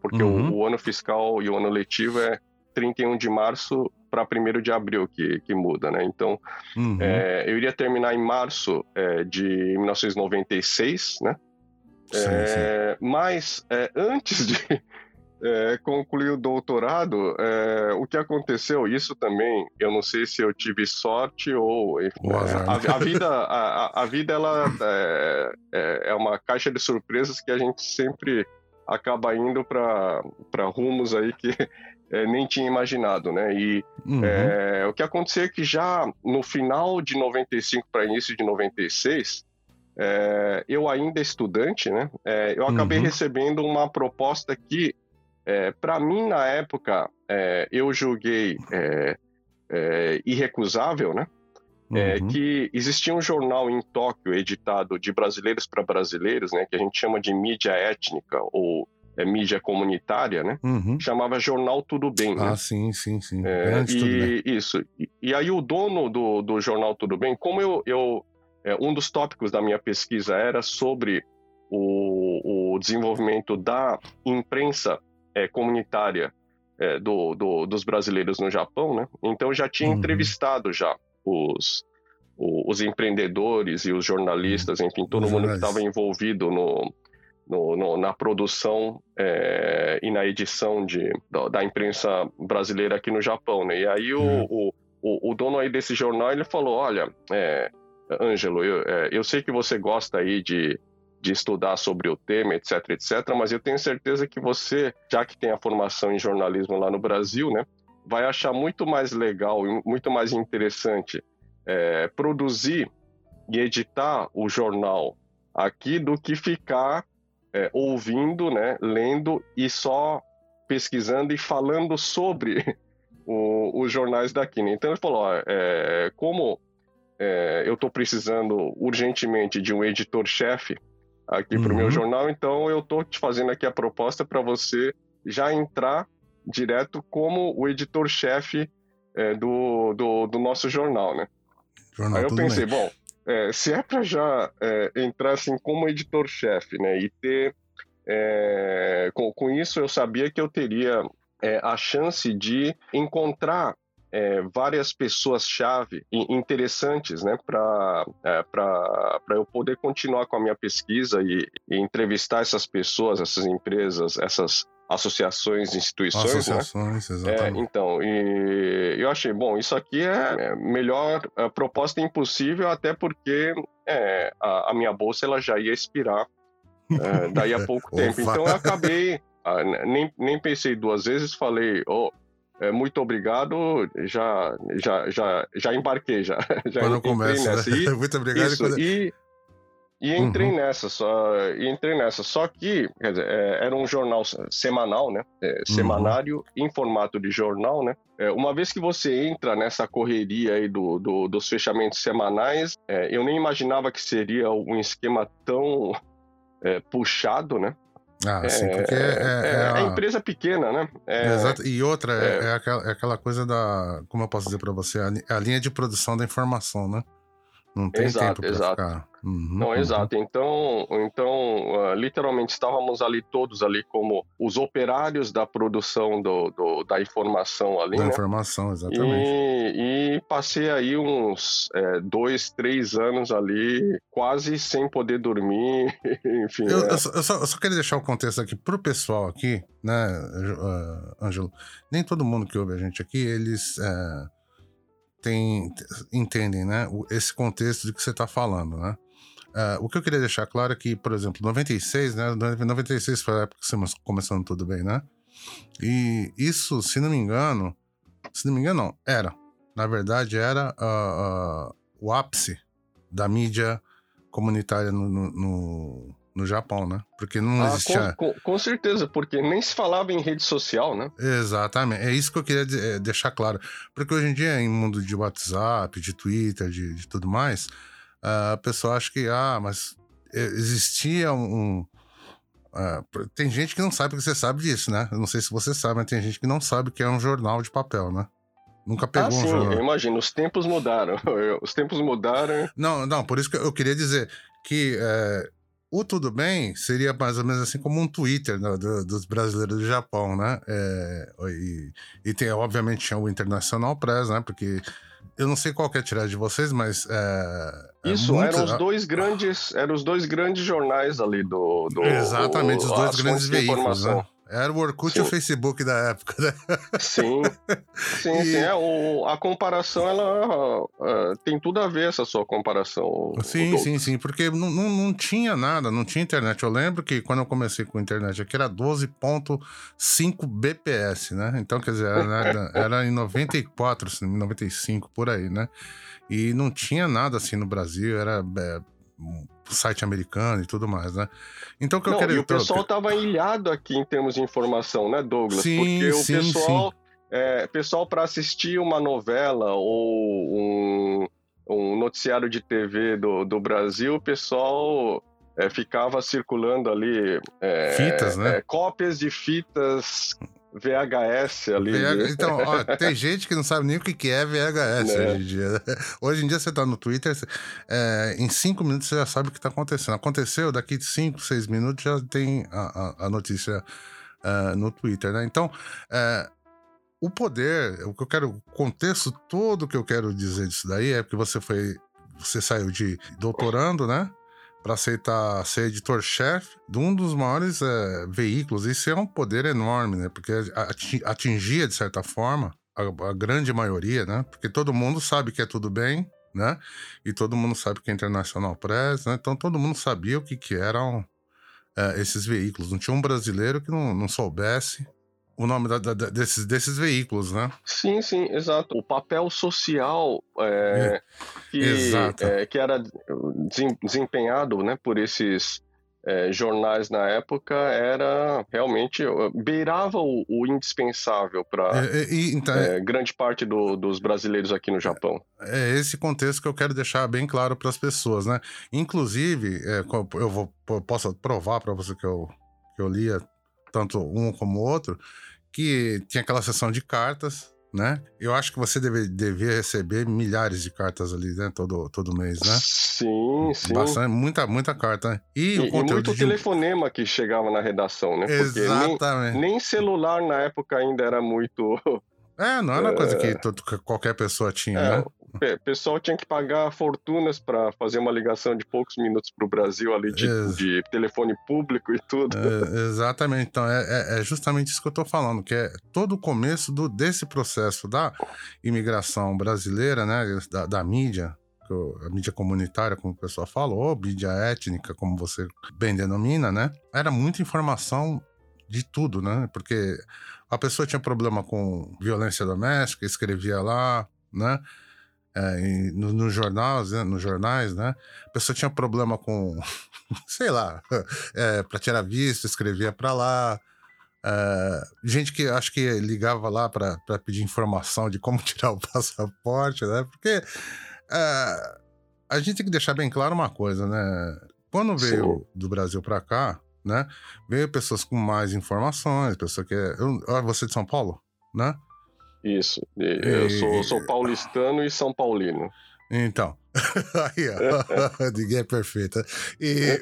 porque o, uhum. o ano fiscal e o ano letivo é 31 de março para 1 de abril que, que muda, né? Então, uhum. é, eu iria terminar em março é, de 1996, né? Sim, é, sim. Mas é, antes de [laughs] é, concluir o doutorado, o que aconteceu, isso também, eu não sei se eu tive sorte ou... a, a, vida, [laughs] a, a vida, ela é, uma caixa de surpresas que a gente sempre acaba indo para rumos aí que é, nem tinha imaginado, né? E uhum. é, o que aconteceu é que já no final de 95 para início de 96, é, eu ainda estudante, né? É, eu acabei uhum. recebendo uma proposta que, é, para mim na época, é, eu julguei irrecusável, né? Uhum. que existia um jornal em Tóquio editado de brasileiros para brasileiros, né, que a gente chama de mídia étnica ou é, mídia comunitária, né? Uhum. Chamava Jornal Tudo Bem. Né? Ah, sim, sim, sim. É, e, Isso. E, e, aí o dono do, do Jornal Tudo Bem, como eu, eu é, um dos tópicos da minha pesquisa era sobre o, o desenvolvimento da imprensa é, comunitária é, do, do, dos brasileiros no Japão, né? Então eu já tinha uhum. entrevistado já os, os empreendedores e os jornalistas, enfim, todo mundo que estava envolvido no, no, no, na produção é, e na edição de, da, da, imprensa brasileira aqui no Japão, né? E aí uhum. o, o, o, dono aí desse jornal, ele falou, olha, é, Ângelo, eu, é, eu sei que você gosta aí de, de estudar sobre o tema, etc, etc, mas eu tenho certeza que você, já que tem a formação em jornalismo lá no Brasil, né, vai achar muito mais legal e muito mais interessante é, produzir e editar o jornal aqui do que ficar é, ouvindo, né, lendo e só pesquisando e falando sobre [laughs] o, os jornais daqui. Né? Então ele falou, ó, é, como é, eu estou precisando urgentemente de um editor-chefe aqui uhum. para o meu jornal, então eu estou te fazendo aqui a proposta para você já entrar direto como o editor-chefe é, do, do, do, nosso jornal, né? Jornal, Aí eu pensei, bem. bom, é, se é para já é, entrar assim como editor-chefe, né, e ter é, com, com, isso eu sabia que eu teria é, a chance de encontrar é, várias pessoas-chave interessantes né, para é, eu poder continuar com a minha pesquisa e, e, entrevistar essas pessoas, essas empresas, essas associações, instituições. Né? Associações, né? exatamente. É, então, e eu achei, bom, isso aqui é, melhor a proposta impossível, até porque é, a, a, minha bolsa ela já ia expirar é, daí a [laughs] pouco tempo. Então eu acabei, ah, nem, nem pensei duas vezes, falei, oh, é, muito obrigado, já, já, já, já embarquei, já. [laughs] já quando começa, nessa. Né? E, [laughs] muito obrigado. Isso, quando... e, e entrei uhum. nessa, só, e entrei nessa. Só que, quer dizer, é, era um jornal semanal, né? É, uhum. semanário uhum. em formato de jornal, né? É, uma vez que você entra nessa correria aí do, do dos fechamentos semanais, é, eu nem imaginava que seria um esquema tão é, puxado, né? Ah, sim, porque é, é, é, é, é empresa pequena, né? Exato. E outra, é, aquela, é aquela coisa da. Como eu posso dizer para você? A, a linha de produção da informação, né? Não tem exato, tempo para ficar. Uhum, não, uhum. exato. Então, então uh, literalmente estávamos ali todos ali como os operários da produção do, do da informação ali. Da né? informação, exatamente. E, e passei aí uns é, dois, três anos ali, quase sem poder dormir, [laughs] enfim. Eu, é. eu, só, eu, só, eu, só, queria deixar o contexto aqui pro pessoal aqui, né, uh, Ângelo? Nem todo mundo que ouve a gente aqui, eles. Uh, tem, entendem, né, esse contexto de que você está falando, né? Uh, o que eu queria deixar claro é que, por exemplo, 96, né? 96 foi a época que você começando tudo bem, né? E isso, se não me engano, se não me engano, não, era. Na verdade, era uh, uh, o ápice da mídia comunitária no, no, no no Japão, né? Porque não ah, existia. Com, com, com, certeza, porque nem se falava em rede social, né? Exatamente. É isso que eu queria é, deixar claro. Porque hoje em dia, em mundo de WhatsApp, de Twitter, de, de tudo mais, a pessoa acha que, ah, mas existia um. Uh, tem gente que não sabe que você sabe disso, né? Eu não sei se você sabe, mas tem gente que não sabe que é um jornal de papel, né? Nunca pegou ah, sim, um jornal. Eu imagino, os tempos mudaram. [laughs] os tempos mudaram. Não, não, por isso que eu queria dizer que. É, o Tudo Bem seria mais ou menos assim como um Twitter né, do, dos brasileiros do Japão, né? É, e, e, tem, obviamente, tinha o Internacional Press, né? Porque eu não sei qual é a tiragem de vocês, mas. É, é Isso, eram os dois grandes. Eram os dois grandes jornais ali do. do Exatamente, do, os dois grandes veículos, né? Era o Orkut sim. e o Facebook da época, né? Sim, [laughs] sim, e... sim. É, o, a comparação, ela uh, tem tudo a ver, essa sua comparação. Sim, sim, sim, porque não, não, não, tinha nada, não tinha internet. Eu lembro que quando eu comecei com internet aqui era 12.5 BPS, né? Então, quer dizer, era, [laughs] era em 94, 95, por aí, né? E não tinha nada assim no Brasil, era é, site americano e tudo mais, né? Então o que Não, eu quero... E o pessoal estava ilhado aqui em termos de informação, né, Douglas? Sim, Porque sim, o pessoal, sim. É, pessoal para assistir uma novela ou um, um noticiário de TV do, do Brasil, o pessoal é, ficava circulando ali é, fitas, né? É, cópias de fitas VHS ali. VH... Né? Então, ó, tem gente que não sabe nem o que é VHS né? hoje em dia. Hoje em dia você tá no Twitter, é, em cinco minutos você já sabe o que tá acontecendo. Aconteceu, daqui cinco, seis minutos já tem a, a, a notícia uh, no Twitter, né? Então, uh, o poder, o que eu quero, o contexto todo que eu quero dizer disso daí é porque você foi, você saiu de doutorando, né? Para aceitar ser editor-chefe de um dos maiores é, veículos. Isso é um poder enorme, né? Porque atingia, de certa forma, a, a, grande maioria, né? Porque todo mundo sabe que é tudo bem, né? E todo mundo sabe que é Internacional Press, né? Então todo mundo sabia o que, que eram é, esses veículos. Não tinha um brasileiro que não, não soubesse o nome da, da, desses, desses veículos, né? Sim, sim, exato. O papel social é, é, que, é, que era desempenhado né, por esses é, jornais na época era realmente beirava o, o indispensável para é, é, então, grande parte do, dos brasileiros aqui no Japão. É esse contexto que eu quero deixar bem claro para as pessoas, né? Inclusive, eu vou posso provar para você que eu, que eu lia tanto um como o outro, que tinha aquela sessão de cartas, né? Eu acho que você deve, devia receber milhares de cartas ali, né? Todo, todo mês, né? Sim, sim. Bastante, muita, muita carta. Né? E, e, o conteúdo e muito de... telefonema que chegava na redação, né? Porque Exatamente. Nem, nem celular na época ainda era muito é, não era é... coisa que, todo, que qualquer pessoa tinha, é, né? O pessoal tinha que pagar fortunas para fazer uma ligação de poucos minutos para o Brasil ali, de, Ex de, telefone público e tudo. É, exatamente. Então, é, é, é, justamente isso que eu estou falando, que é todo o começo do, desse processo da imigração brasileira, né? Da, da mídia, a mídia comunitária, como o pessoal falou, mídia étnica, como você bem denomina, né? Era muita informação de tudo, né? Porque a pessoa tinha problema com violência doméstica, escrevia lá, né? É, nos no jornais, né? nos jornais, né? A pessoa tinha problema com, [laughs] sei lá, [laughs] é, para tirar visto, escrevia para lá. É, gente que acho que ligava lá para pedir informação de como [laughs] tirar o passaporte, né? Porque é, a gente tem que deixar bem claro uma coisa, né? Quando veio Sim. do Brasil para cá, né? Veio pessoas com mais informações, pessoa que é. Eu, você é de São Paulo, né? Isso. Eu e... sou, sou paulistano e São Paulino. Então. [laughs] Aí, ó. [laughs] Ninguém é perfeita. E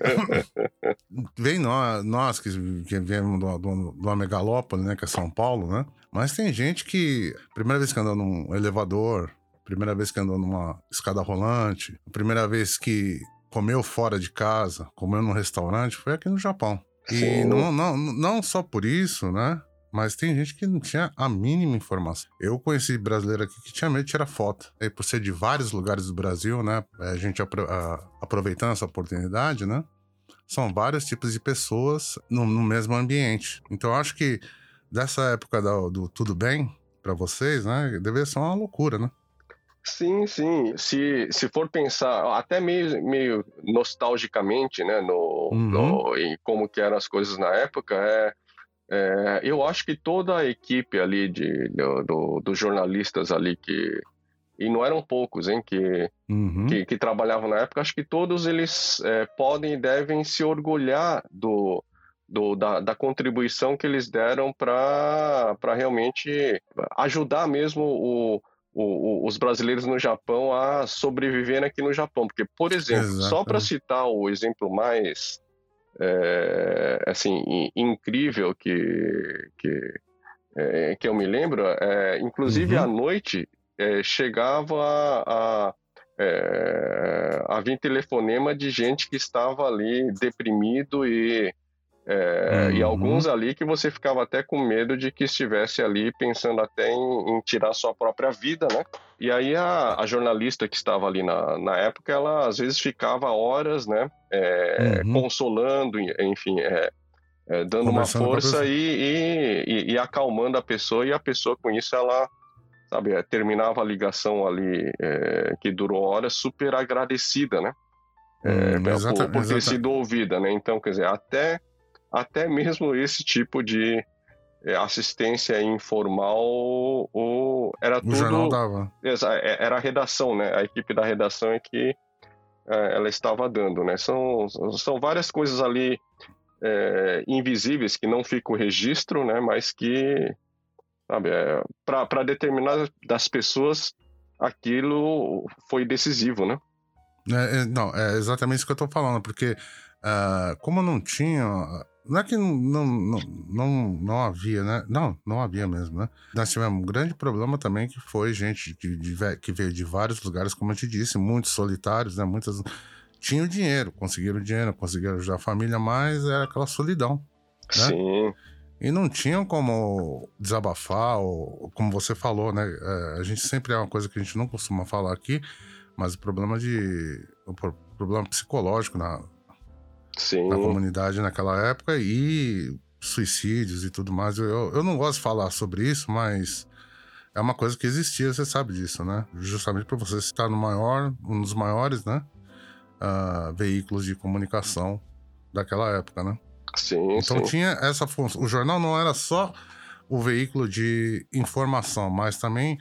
[laughs] vem nós, nós que, que viemos de uma megalópole, né? Que é São Paulo, né? Mas tem gente que. Primeira vez que andou num elevador, primeira vez que andou numa escada rolante, primeira vez que comeu fora de casa, comeu num restaurante, foi aqui no Japão. E não, não, não só por isso, né? Mas tem gente que não tinha a mínima informação. Eu conheci brasileiro aqui que tinha medo de tirar foto. E por ser de vários lugares do Brasil, né? A gente apro a, aproveitando essa oportunidade, né? São vários tipos de pessoas no, no mesmo ambiente. Então eu acho que dessa época do, do tudo bem para vocês, né? Deve ser uma loucura, né? Sim, sim. Se, se for pensar, até meio, meio nostalgicamente, né, no, uhum. no, em como que eram as coisas na época, é, é, eu acho que toda a equipe ali de, do, do, dos jornalistas ali que e não eram poucos, hein, que, uhum. que, que, trabalhavam na época, acho que todos eles é, podem e devem se orgulhar do, do da, da, contribuição que eles deram para realmente ajudar mesmo o, o, o, os brasileiros no Japão a sobreviver aqui no Japão. Porque, por exemplo, Exato. só para citar o exemplo mais é, assim, incrível que, que, é, que eu me lembro, é, inclusive uhum. à noite é, chegava a, a, é, a vir telefonema de gente que estava ali deprimido e é, uhum. E alguns ali que você ficava até com medo de que estivesse ali pensando até em, em tirar sua própria vida, né? E aí a, a, jornalista que estava ali na, na época, ela às vezes ficava horas, né? É, uhum. Consolando, enfim, é, é dando uma força e, e, e, acalmando a pessoa. E a pessoa com isso, ela, sabe, é, terminava a ligação ali é, que durou horas super agradecida, né? Hum, por, por ter sido ouvida, né? Então, quer dizer, até até mesmo esse tipo de é, assistência informal ou era o tudo jornal dava. É, era a redação né? A equipe da redação é que é, ela estava dando né? São são várias coisas ali é, invisíveis que não fica o registro né? Mas que sabe é, para determinar das pessoas aquilo foi decisivo né? É, não é exatamente isso que eu estou falando porque uh, como não tinha não é que não, não, não, não havia, né? Não, não havia mesmo, né? Nós tivemos um grande problema também que foi gente que, que veio de vários lugares, como eu te disse, muitos solitários, né? Muitas tinham dinheiro, conseguiram dinheiro, conseguiram ajudar a família, mas era aquela solidão. Né? Sim. E não tinham como desabafar, ou como você falou, né? É, a gente sempre é uma coisa que a gente não costuma falar aqui, mas o problema de. O problema psicológico na, Sim. na comunidade naquela época e suicídios e tudo mais. Eu, eu não gosto de falar sobre isso, mas é uma coisa que existia, você sabe disso, né? Justamente por você estar no maior, um dos maiores, né? Uh, veículos de comunicação daquela época, né? Sim, então sim. tinha essa função. O jornal não era só o veículo de informação, mas também,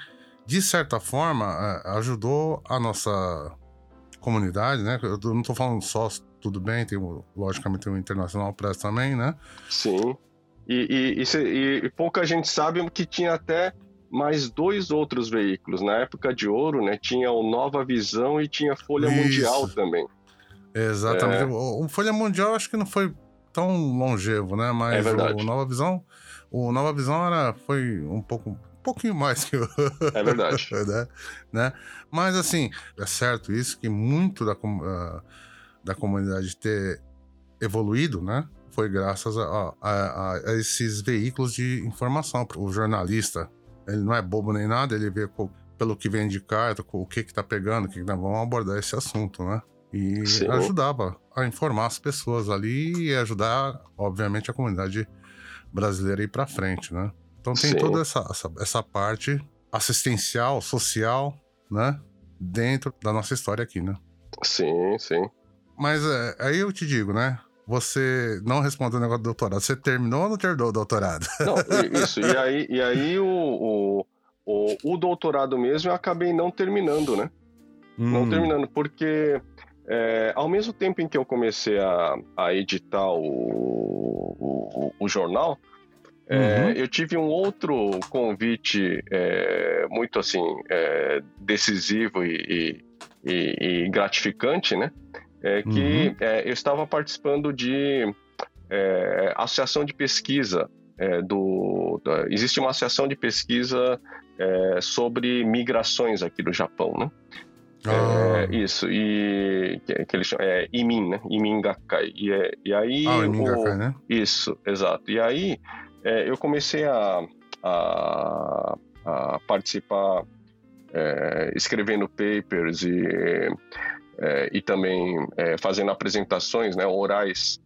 de certa forma, é, ajudou a nossa comunidade, né? Eu não estou falando só tudo bem, tem, logicamente tem o Internacional Press também, né? Sim. E, e, e, e, pouca gente sabe que tinha até mais dois outros veículos. Na época de ouro, né? Tinha o Nova Visão e tinha Folha Isso. Mundial também. Exatamente. É... O, o, Folha Mundial acho que não foi tão longevo, né? Mas é o, o Nova Visão. O Nova Visão era, foi um pouco um pouquinho mais que o. [laughs] É verdade. [laughs] né? né? Mas assim, é certo isso que muito da. Uh, da comunidade ter evoluído, né? Foi graças a, a, a esses veículos de informação. O jornalista, ele não é bobo nem nada, ele vê pelo que vem de carta, o que que tá pegando, o que, que nós vamos abordar esse assunto, né? E ajudava a informar as pessoas ali e ajudar, obviamente, a comunidade brasileira a ir para frente, né? Então tem Sim. toda essa, essa, essa parte assistencial, social, né? Dentro da nossa história aqui, né? Sim, sim. Mas é, aí eu te digo, né? Você não respondeu o negócio do doutorado. Você terminou ou não terminou o doutorado? [laughs] Não, isso. E aí, e aí o, o, o, o doutorado mesmo eu acabei não terminando, né? Hum. Não terminando, porque é, ao mesmo tempo em que eu comecei a, a editar o, o, o jornal, é, uhum. eu tive um outro convite é, muito assim é, decisivo e, e, e, gratificante, né? É, que uhum. É, eu estava participando de associação de pesquisa do, da, existe uma associação de pesquisa sobre migrações aqui do Japão, né? Ah. É, isso, e que, que eles chamam, é Imin, né? Imin Gakkai. E, é, e aí. Ah, Imin Gakkai, né? Isso, exato. E aí é, eu comecei a, a, a participar é, escrevendo papers e, é, e também é, fazendo apresentações né, orais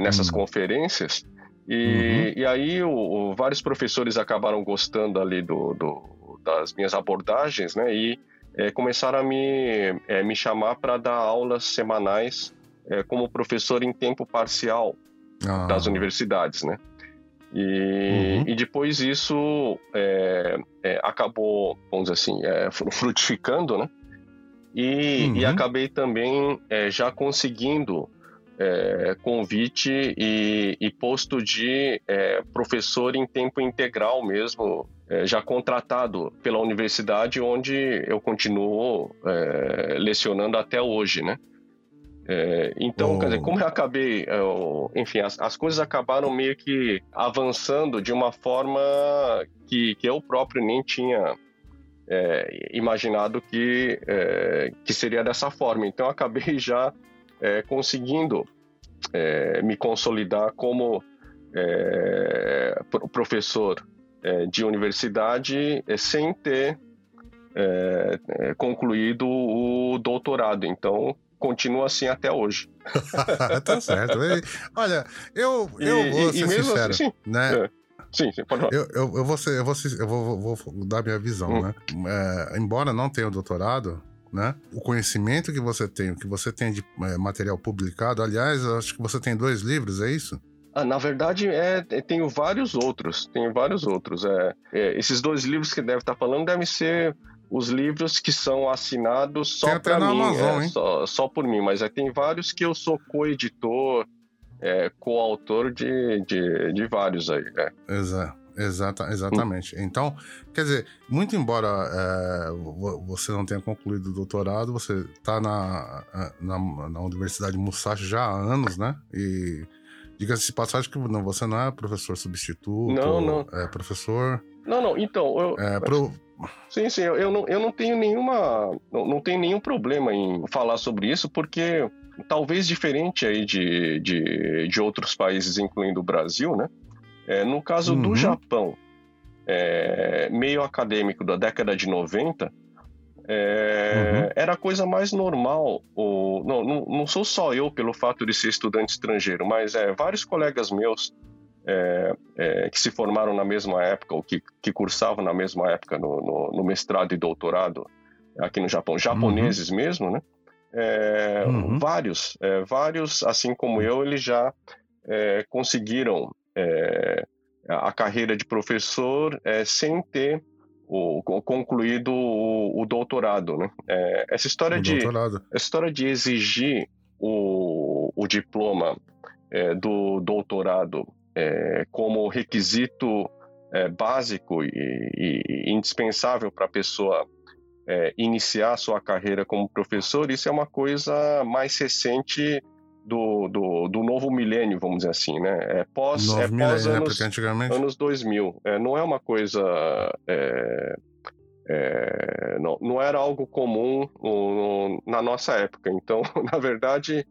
nessas uhum. conferências. E, uhum. e aí o, o, vários professores acabaram gostando ali do, do das minhas abordagens, né? E é, começaram a me, é, me chamar para dar aulas semanais é, como professor em tempo parcial ah. das universidades, né? E, uhum. e depois isso é, é, acabou, vamos dizer assim, é, [laughs] frutificando, né? E, uhum. e acabei também já conseguindo convite e, e, posto de professor em tempo integral mesmo é, já contratado pela universidade onde eu continuo é, lecionando até hoje, né? É, então, oh. quer dizer, como eu acabei, eu, enfim, as, as, coisas acabaram meio que avançando de uma forma que, que eu próprio nem tinha é, imaginado que, é, que seria dessa forma. Então, acabei [laughs] já é, conseguindo me consolidar como professor é, de universidade é, sem ter é, é, concluído o doutorado. Então, continua assim até hoje. [laughs] tá certo. Olha, eu, eu e, vou ser e sincero, assim, né? Sim, sim, pode falar. Eu, eu, eu, vou, ser, eu, vou, eu vou, vou, dar minha visão, hum. né? É, embora não tenha o doutorado, né? O conhecimento que você tem, o que você tem de é, material publicado, aliás, acho que você tem dois livros, é isso? Ah, na verdade, é, é, tenho vários outros. Tenho vários outros. É, é, esses dois livros que deve estar falando devem ser os livros que são assinados só para mim, Amazon, é, só, só, por mim. Mas é, tem vários que eu sou co-editor, é, coautor de, de, de, vários aí. É. Exato. Exata, exatamente. Hum. Então, quer dizer, muito embora é, você não tenha concluído o doutorado, você está na, na, na, Universidade Musashi já há anos, né? E Diga-se de passagem que não, você não é professor substituto. Não, não. É professor. Não, não, então. Eu, é, pro... Sim, sim, eu, eu, não, eu não tenho nenhuma. Não, não tenho nenhum problema em falar sobre isso, porque talvez diferente aí de, de, de outros países, incluindo o Brasil, né? É, no caso uhum. do Japão, é, meio acadêmico da década de 90, é, uhum. Era a coisa mais normal. O, não, não, não, sou só eu pelo fato de ser estudante estrangeiro, mas é, vários colegas meus é, é, que se formaram na mesma época, ou que, que cursavam na mesma época no, no, no mestrado e doutorado aqui no Japão, japoneses uhum. mesmo, né? É, uhum. Vários, é, vários, assim como eu, eles já conseguiram a carreira de professor sem ter o, concluído o, o doutorado, né? É, essa história o de doutorado. essa história de exigir o, o diploma é, do doutorado é, como requisito é, básico e, e, indispensável para a pessoa é, iniciar sua carreira como professor, isso é uma coisa mais recente do, do, do, novo milênio, vamos dizer assim, né? É pós, novo é pós milênio, anos, né? anos 2000. É, não é uma coisa... É, é, não, não, era algo comum no, no, na nossa época. Então, [laughs] na verdade,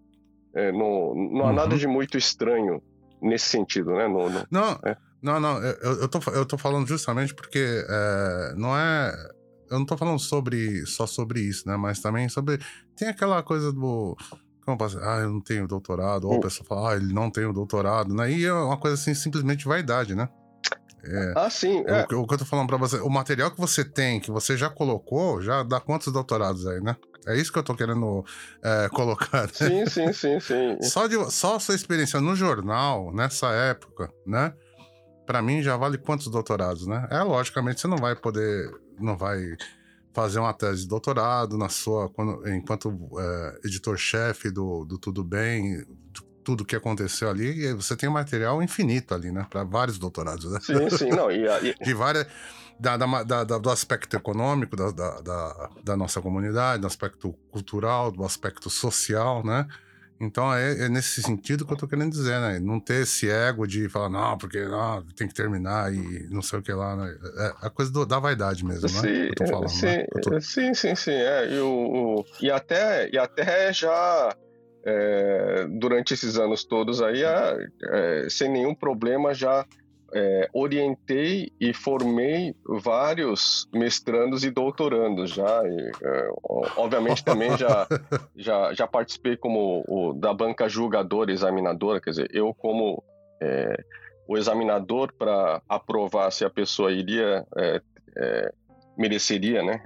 é, não, não há uhum. nada de muito estranho nesse sentido, né? No, não, é. não, não, eu, eu, tô, eu tô falando justamente porque é, não é... Eu não tô falando sobre, só sobre isso, né? Mas também sobre... Tem aquela coisa do como posso ah, eu não tenho doutorado, ou a hum. pessoa fala, ah, ele não tem o doutorado, né? E é uma coisa assim, simplesmente vaidade, né? É, ah, sim. É. O, o, que eu tô falando pra você, o material que você tem, que você já colocou, já dá quantos doutorados aí, né? É isso que eu tô querendo é, [laughs] colocar. Né? Sim, sim, sim, sim. Só, de, só a sua experiência no jornal, nessa época, né? Pra mim já vale quantos doutorados, né? É, logicamente, você não vai poder, não vai fazer uma tese de doutorado na sua, quando, enquanto é, editor-chefe do, do Tudo Bem, tudo que aconteceu ali, e você tem material infinito ali, né? Para vários doutorados, né? Sim, sim, não. E, e... [laughs] De várias. Da, da, da, do aspecto econômico da, da, da, nossa comunidade, do aspecto cultural, do aspecto social, né? Então é, é, nesse sentido que eu tô querendo dizer, né? Não ter esse ego de falar, não, porque não, tem que terminar e não sei o que lá. Né? É a coisa do, da vaidade mesmo, sim, né? Eu tô falando, sim, né? tô... sim, sim, sim. É, e, o, e, até, e até já é, durante esses anos todos aí, é, sem nenhum problema, já é, orientei e formei vários mestrandos e doutorandos já. E, é, obviamente também já, [laughs] já, já participei como o, da banca julgadora examinadora, quer dizer, eu como é, o examinador para aprovar se a pessoa iria é, mereceria, né?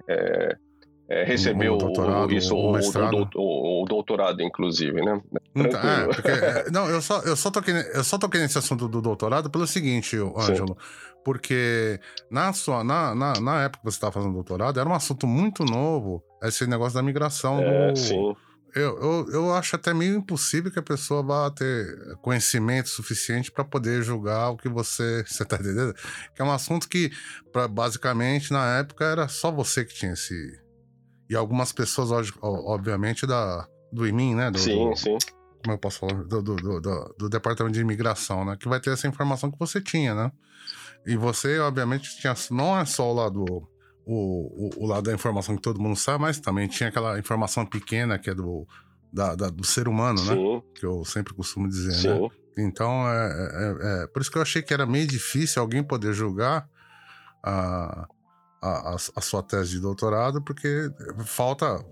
É, recebeu doutorado, isso, o, o, o, doutorado, inclusive, né? Então, é, porque, é, [laughs] não, eu só, eu, só toquei, eu só toquei nesse assunto do doutorado pelo seguinte, Ângelo, porque na, sua, na, na, na época que você estava fazendo doutorado, era um assunto muito novo, esse negócio da migração é, do... Sim. Eu, eu, eu acho até meio impossível que a pessoa vá ter conhecimento suficiente para poder julgar o que você. [laughs] Você tá entendendo? Que é um assunto que, pra, basicamente, na época, era só você que tinha esse, e algumas pessoas, obviamente, da, do IMIN, né? Do, sim, do, sim. Como eu posso falar? Do, do, do, Departamento de Imigração, né? Que vai ter essa informação que você tinha, né? E você, obviamente, tinha, não é só o lado, o, o, o lado da informação que todo mundo sabe, mas também tinha aquela informação pequena que é do, da, da, do ser humano, né? Sim. Que eu sempre costumo dizer, Sim. né? Então, é, é, é, por isso que eu achei que era meio difícil alguém poder julgar a, a, a, a, sua tese de doutorado, porque falta,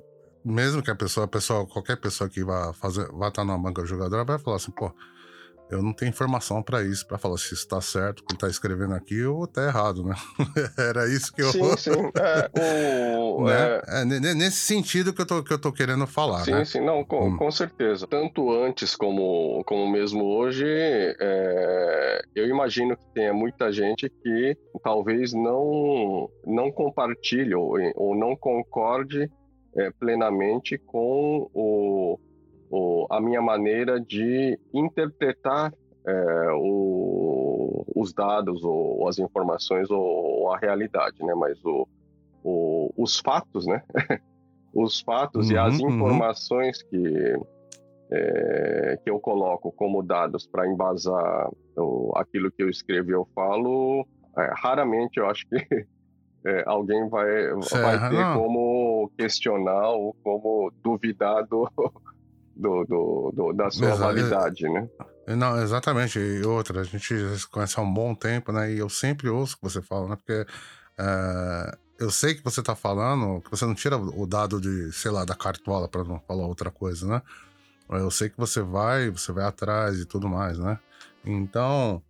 mesmo que a pessoa, a pessoa qualquer pessoa que vá fazer, vá estar numa banca jogadora vai falar assim, pô, eu não tenho informação para isso, para falar se está certo, que está escrevendo aqui ou está errado, né? [laughs] Era isso que eu. Sim, sim. É, [laughs] o, né? é... É, nesse sentido que eu tô, que eu tô querendo falar. Sim, né? sim, não, com, hum. com certeza. Tanto antes como, como mesmo hoje, é, eu imagino que tenha muita gente que talvez não, não compartilhe ou, ou não concorde é, plenamente com o o, a minha maneira de interpretar é, o, os dados ou, ou, as informações ou, ou, a realidade, né? Mas o, os fatos, né? [laughs] os fatos uhum, e as uhum. informações uhum. que é, que eu coloco como dados para embasar o, aquilo que eu escrevo e eu falo, é, raramente eu acho que [laughs] é, alguém vai, vai ter não. como questionar ou como duvidar do, do, do, do da sua Exato. validade, né? Não, exatamente. E outra, a gente se conhece há um bom tempo, né? E eu sempre ouço o que você fala, né? Porque é, eu sei que você tá falando, que você não tira o dado de, sei lá, da cartola para não falar outra coisa, né? Eu sei que você vai, você vai atrás e tudo mais, né? Então,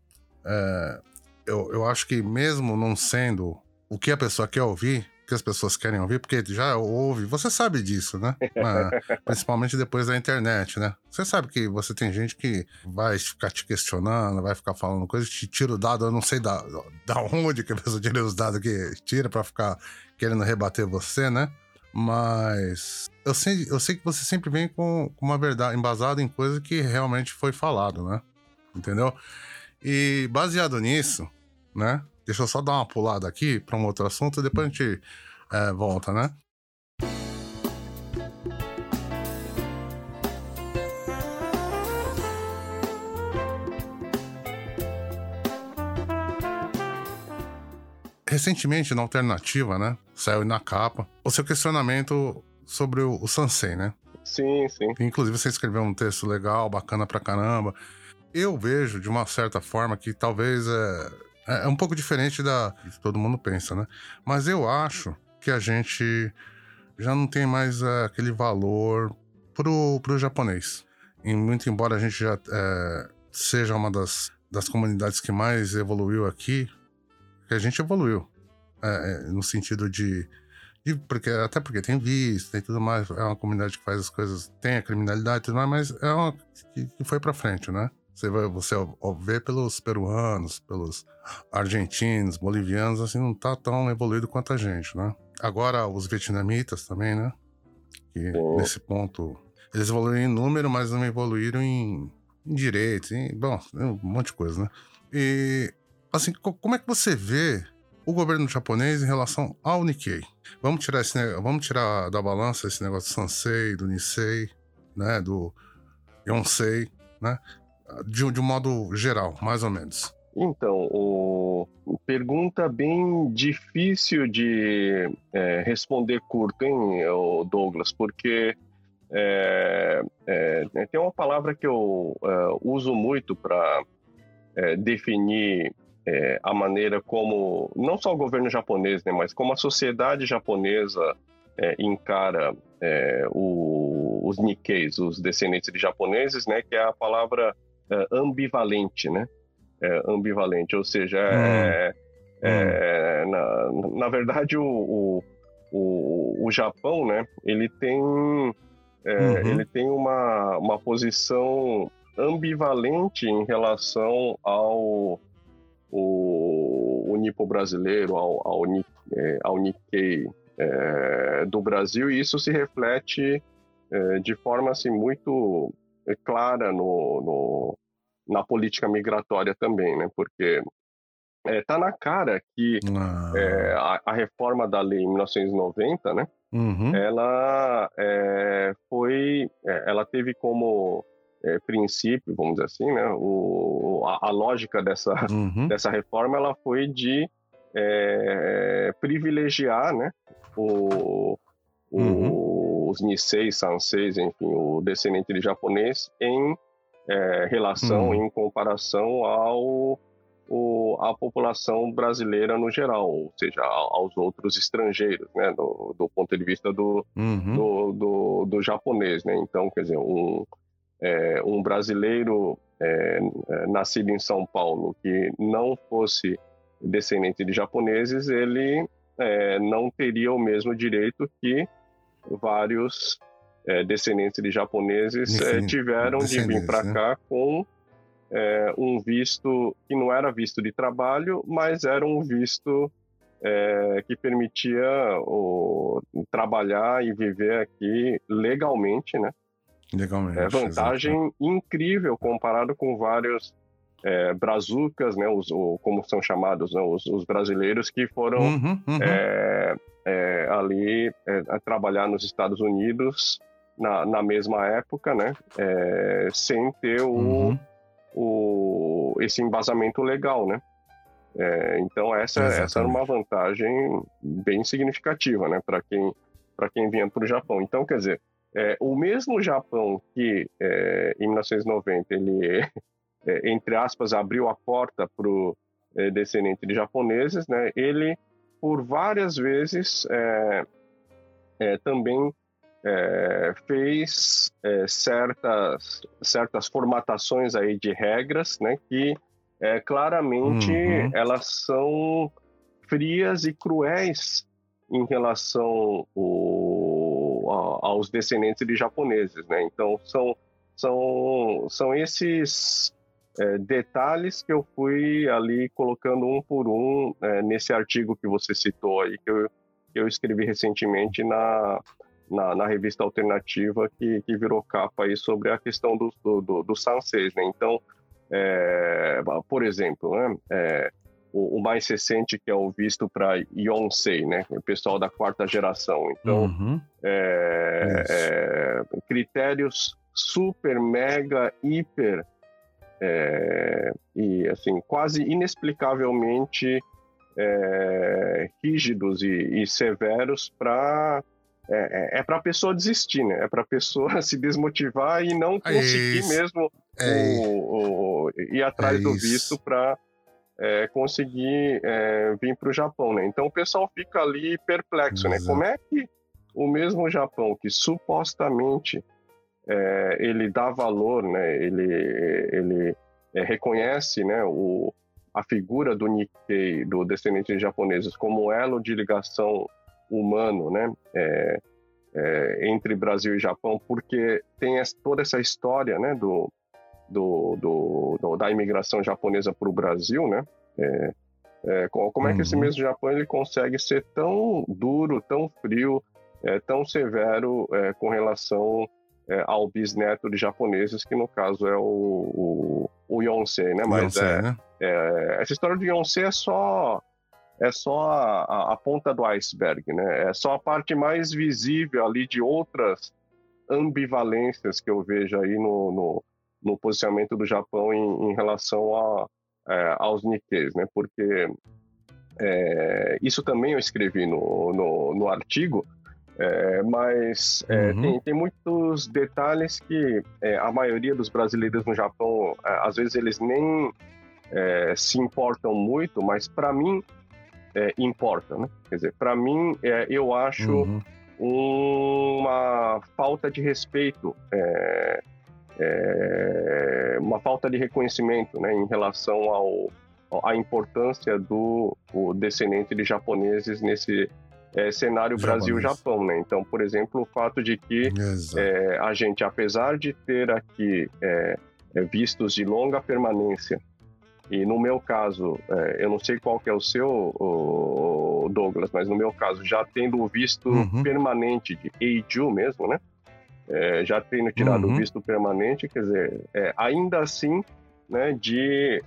é, eu, eu acho que mesmo não sendo o que a pessoa quer ouvir, que as pessoas querem ouvir, porque já ouve, você sabe disso, né? [laughs] Principalmente depois da internet, né? Você sabe que você tem gente que vai ficar te questionando, vai ficar falando coisas, te tira o dado, eu não sei da, da onde que a pessoa tira os dados que tira para ficar querendo rebater você, né? Mas eu sei, eu sei que você sempre vem com, com uma verdade embasada em coisa que realmente foi falado, né? Entendeu? E baseado nisso, né? Deixa eu só dar uma pulada aqui para um outro assunto e depois a gente é, volta, né? Recentemente, na alternativa, né? Saiu na capa o seu questionamento sobre o, o Sansei, né? Sim, sim. Inclusive, você escreveu um texto legal, bacana pra caramba. Eu vejo, de uma certa forma, que talvez é, é, é um pouco diferente da que todo mundo pensa, né? Mas eu acho que a gente já não tem mais é, aquele valor pro, pro japonês. E muito embora a gente já é, seja uma das, das comunidades que mais evoluiu aqui, que a gente evoluiu. É, é, no sentido de, de, porque Até porque tem visto, tem tudo mais. É uma comunidade que faz as coisas, tem a criminalidade e tudo mais, mas é uma que, que foi pra frente, né? Você, vai, você vê pelos peruanos, pelos argentinos, bolivianos, assim, não tá tão evoluído quanto a gente, né? agora os vietnamitas também, né? Que nesse ponto eles evoluíram em número, mas não evoluíram em, em direitos, em, bom, um monte de coisa, né? E assim, como é que você vê o governo japonês em relação ao Nikkei? Vamos tirar esse, vamos tirar da balança esse negócio do Sansei, do Nisei, né, do Yonsei, né? De, de um modo geral, mais ou menos. Então, o... pergunta bem difícil de é, responder curto, hein, Douglas? Porque é, é, tem uma palavra que eu é, uso muito para é, definir é, a maneira como não só o governo japonês, né, mas como a sociedade japonesa encara o, os Nikkeis, os descendentes de japoneses, né, que é a palavra ambivalente, né? ambivalente, ou seja, hum. hum. na, na verdade o, o, o, o Japão, né, ele tem é, uhum. Ele tem uma, uma posição ambivalente em relação ao o, Nipo brasileiro, ao, ao, é, ao Nikkei é, do Brasil, e isso se reflete é, de forma assim, muito clara no, no, na política migratória também, né? porque está é, na cara que ah. é, a, a, reforma da lei em 1990, né, uhum. ela é, foi, é, ela teve como é, princípio, vamos dizer assim, né, o, a, a lógica dessa, uhum. dessa reforma, ela foi de é, privilegiar, né, o, o, uhum. Os Nisei, Sanseis, enfim, o descendente de japonês em relação, uhum. em comparação ao o, a população brasileira no geral, ou seja, aos outros estrangeiros, né, do, do ponto de vista do, uhum. do, do, do, japonês, né? Então, quer dizer, um, é, um brasileiro é, é, nascido em São Paulo que não fosse descendente de japoneses, ele é, não teria o mesmo direito que vários é, descendentes de japoneses é, tiveram de vir para né? cá com é, um visto que não era visto de trabalho, mas era um visto é, que permitia o, trabalhar e viver aqui legalmente, né? Legalmente. É vantagem exatamente. incrível comparado com vários é, brazucas, né? Os, como são chamados, né? os, os brasileiros que foram uhum, uhum. É, é, ali é, trabalhar nos Estados Unidos na, na mesma época, né? É, sem ter o uhum o, esse embasamento legal, né? É, então essa, essa era uma vantagem bem significativa, né, para quem para quem vinha para o Japão. Então, quer dizer, é, o mesmo Japão que em 1990 ele entre aspas abriu a porta para o é, descendente de japoneses, né? Ele por várias vezes é, também é, fez é, certas, certas formatações aí de regras, né, que é, claramente uhum. elas são frias e cruéis em relação o, a, aos descendentes de japoneses, né? Então são são são esses é, detalhes que eu fui ali colocando um por um é, nesse artigo que você citou aí que eu, que eu escrevi recentemente na na, na, revista alternativa que, que virou capa aí sobre a questão do, do, do, do né? Então, é, por exemplo, né, é, o, o, mais recente que é o visto para Yonsei, né? O pessoal da quarta geração. Então, uhum. é, é critérios super, mega, hiper é, e assim quase inexplicavelmente é, rígidos e, e severos para é, é, é para a pessoa desistir, né? É para a pessoa [laughs] se desmotivar e não conseguir é mesmo é o, o, ir atrás é do visto para é, conseguir é, vir para o Japão, né? Então o pessoal fica ali perplexo, Exato. né? Como é que o mesmo Japão que supostamente ele dá valor, né? Ele, ele reconhece, né? O, a figura do Nikkei, do descendente de japoneses, como elo de ligação humano, né? É, é, entre Brasil e Japão, porque tem essa, toda essa história, né? Do, do, do, do da imigração japonesa para o Brasil, né? É, É, como é que esse uhum. mesmo Japão ele consegue ser tão duro, tão frio, é, tão severo é, com relação é, ao bisneto de japoneses, que no caso é o, o, o Yonsei, né? Mas Yonsei, é, né? É, essa história do Yonsei é só é só a, a, ponta do iceberg, né? É só a parte mais visível ali de outras ambivalências que eu vejo aí no, no, no posicionamento do Japão em, em relação a, é, aos Nikkeis, né? Porque é, isso também eu escrevi no, no, no artigo, é, mas é, uhum. tem, tem, muitos detalhes que é, a maioria dos brasileiros no Japão, é, às vezes eles nem é, se importam muito, mas para mim é, importa, né? Quer dizer, para mim eu acho uhum. uma falta de respeito, uma falta de reconhecimento, né, em relação ao à importância do descendente de japoneses nesse é, cenário Brasil-Japão, né? Então, por exemplo, o fato de que é, a gente, apesar de ter aqui é, é, vistos de longa permanência, e no meu caso, é, eu não sei qual que é o seu, Douglas, mas no meu caso, já tendo o visto uhum. permanente de Eiju mesmo, né? É, já tendo tirado uhum. o visto permanente, quer dizer, ainda assim, né, de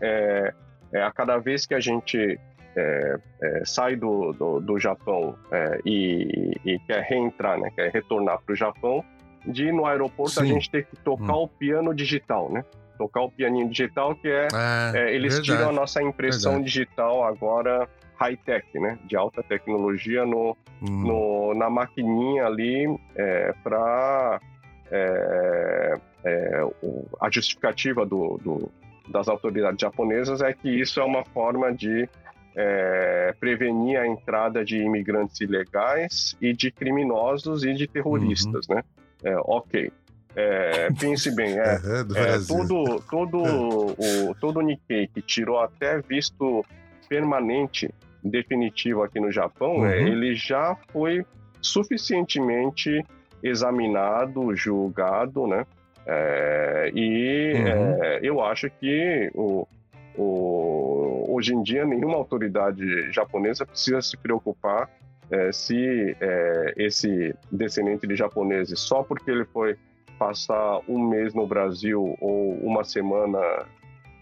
a cada vez que a gente é, é, sai do, do, do Japão é, e, e, quer reentrar, né, quer retornar para o Japão, de ir no aeroporto Sim. a gente ter que tocar hum. o piano digital, né? Tocar o pianinho digital, que é, é, é eles verdade. tiram a nossa impressão verdade. digital agora high-tech, né? De alta tecnologia no, hum. no na maquininha ali para é, a justificativa do, do, das autoridades japonesas é que isso é uma forma de é, prevenir a entrada de imigrantes ilegais e de criminosos e de terroristas, uhum. né? É, ok. É, pense bem, é, [laughs] é todo, todo, o, todo o Nikkei que tirou até visto permanente definitivo aqui no Japão, uhum. é, ele já foi suficientemente examinado, julgado, né? É, e uhum. é, eu acho que o, o, hoje em dia, nenhuma autoridade japonesa precisa se preocupar é, se é, esse descendente de japoneses, só porque ele foi passar um mês no Brasil ou uma semana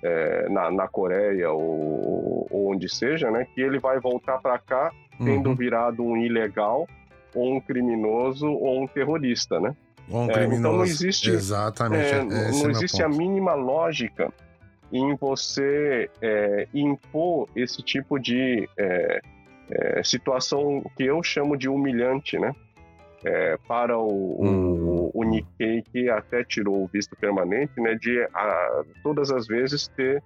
é, na, na Coreia ou, ou, onde seja, né, que ele vai voltar para cá tendo uhum. virado um ilegal ou um criminoso ou um terrorista, né? Ou um criminoso. É, então não existe, Exatamente. É, não existe a mínima lógica em você é, impor esse tipo de é, é, situação que eu chamo de humilhante, né? É, para o, hum. o, o Nikkei, que até tirou o visto permanente, né? De a, todas as vezes ter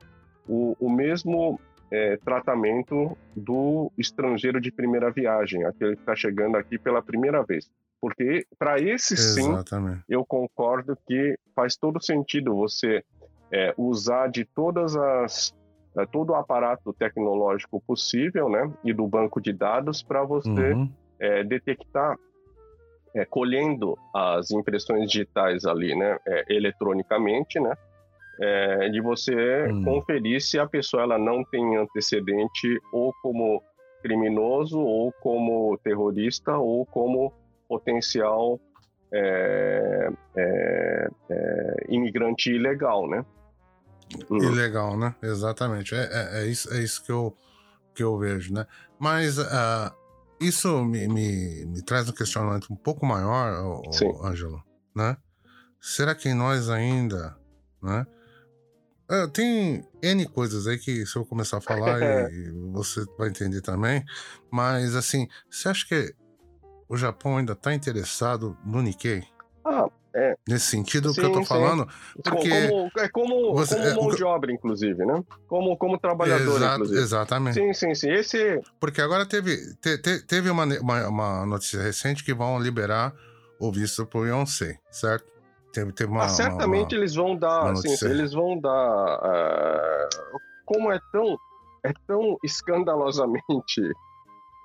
o, o mesmo é, tratamento do estrangeiro de primeira viagem, aquele que está chegando aqui pela primeira vez. Porque para esse Exatamente. sim, eu concordo que faz todo sentido você é, usar de todas as é, todo o aparato tecnológico possível, né, e do banco de dados para você uhum. é, detectar, é, colhendo as impressões digitais ali, né, é, eletronicamente, né, é, de você uhum. conferir se a pessoa ela não tem antecedente ou como criminoso ou como terrorista ou como potencial é, imigrante ilegal, né? Ilegal, né? Exatamente. É, é, é, isso, é isso que eu, que eu vejo, né? Mas uh, isso me, me, me, traz um questionamento um pouco maior, Ângelo, né? Será que nós ainda, né? Uh, tem N coisas aí que se eu começar a falar e, [laughs] você vai entender também, mas assim, você acha que o Japão ainda está interessado no Nikkei? Ah, é. Nesse sentido sim, que eu tô falando. Porque como, é como, você, como é, mão é, de obra, inclusive, né? Como, como trabalhador, inclusive. Exatamente. Sim, sim, sim. Esse... Porque agora teve, te, te, teve uma, uma, uma, notícia recente que vão liberar o visto pro Yonsei, certo? Teve, teve uma, ah, certamente uma, eles vão dar, sim, eles vão dar... Uh, como é tão, é tão escandalosamente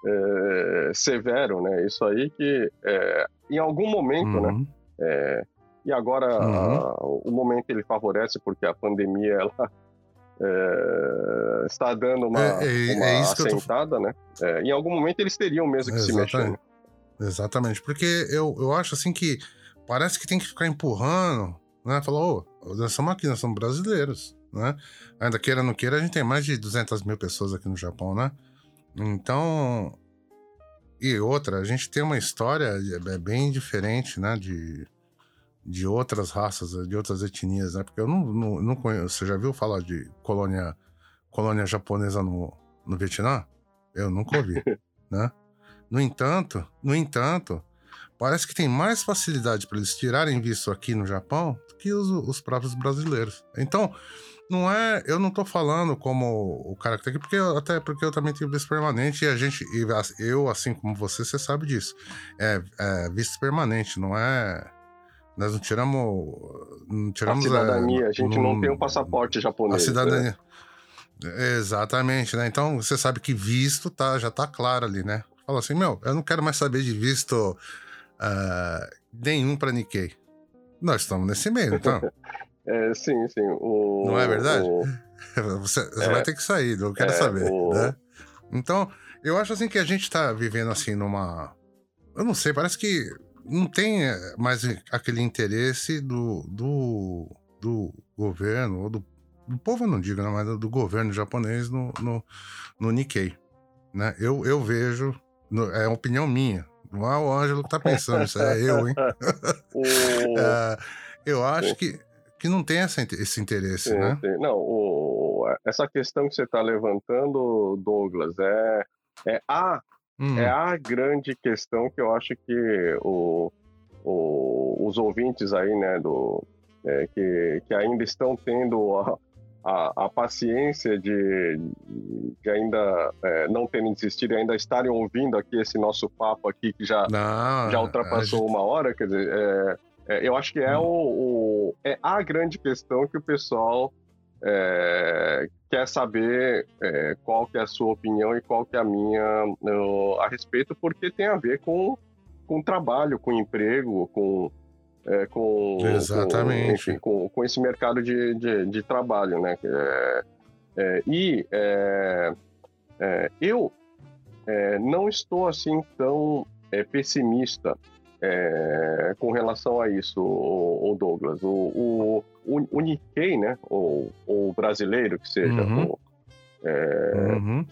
é, severo, né? Isso aí que é, em algum momento, né? uhum. né? É, e agora uhum. a, o momento ele favorece porque a pandemia ela é, está dando uma, é, é, uma é assentada, tô... né? É, em algum momento eles teriam mesmo que se mexer. Né? Exatamente, porque eu, eu acho assim que parece que tem que ficar empurrando, né? Falou, oh, nós somos aqui, nós somos brasileiros, né? Ainda queira ou não queira, a gente tem mais de 200 mil pessoas aqui no Japão, né? Então, e outra, a gente tem uma história é bem diferente, né? De, de outras raças, de outras etnias, né? Porque eu não, não, não conheço. Você já viu falar de colônia, colônia japonesa no, no Vietnã? Eu nunca ouvi, [laughs] né? No entanto, no entanto, parece que tem mais facilidade para eles tirarem visto aqui no Japão do que os, os próprios brasileiros. Então, não é. Eu não tô falando como o cara que tá aqui, porque eu, até porque eu também tenho visto permanente e a gente. E eu, assim como você, você sabe disso. É, é visto permanente, não é. Nós não tiramos. Não tiramos a cidadania, é, a gente não, não tem um passaporte japonês. A cidadania. Né? Exatamente, né? Então você sabe que visto tá, já tá claro ali, né? Fala assim, meu, eu não quero mais saber de visto uh, nenhum para Nikkei. Nós estamos nesse meio, então. [laughs] é, sim, sim. O, não é verdade? O... [laughs] Você, você é, vai ter que sair, eu quero é, saber. O... Né? Então, eu acho assim que a gente está vivendo assim numa. Eu não sei, parece que não tem eh, mais aquele interesse do, do, do governo, ou do, do povo, eu não digo, né, mas do governo japonês no, no, no Nikkei. Né? Eu, eu vejo é uma opinião minha. Não é o Ângelo que tá pensando, isso é eu, hein? [laughs] [laughs] é, eu acho que, que não tem essa, esse interesse, sim, né? Sim. Não, o, essa questão que você está levantando, Douglas, é, é, a, hum. é a grande questão que eu acho que o, o, os ouvintes aí, né, do, é, que, que ainda estão tendo a, a, a paciência de, de ainda é, não terem desistido e ainda estarem ouvindo aqui esse nosso papo aqui, que já, não, já ultrapassou gente... uma hora, quer dizer, é, é, eu acho que é, hum. o, o, é a grande questão que o pessoal é, quer saber é, qual que é a sua opinião e qual que é a minha no, a respeito, porque tem a ver com, com trabalho, com emprego, com é, com, Exatamente. Com, enfim, com, com, esse mercado de, de, de trabalho, né? É, é, e é, é, eu é, não estou assim tão pessimista com relação a isso, o, o Douglas. O, o, o, Nikkei, né? O, o brasileiro que seja, uhum. O, uhum.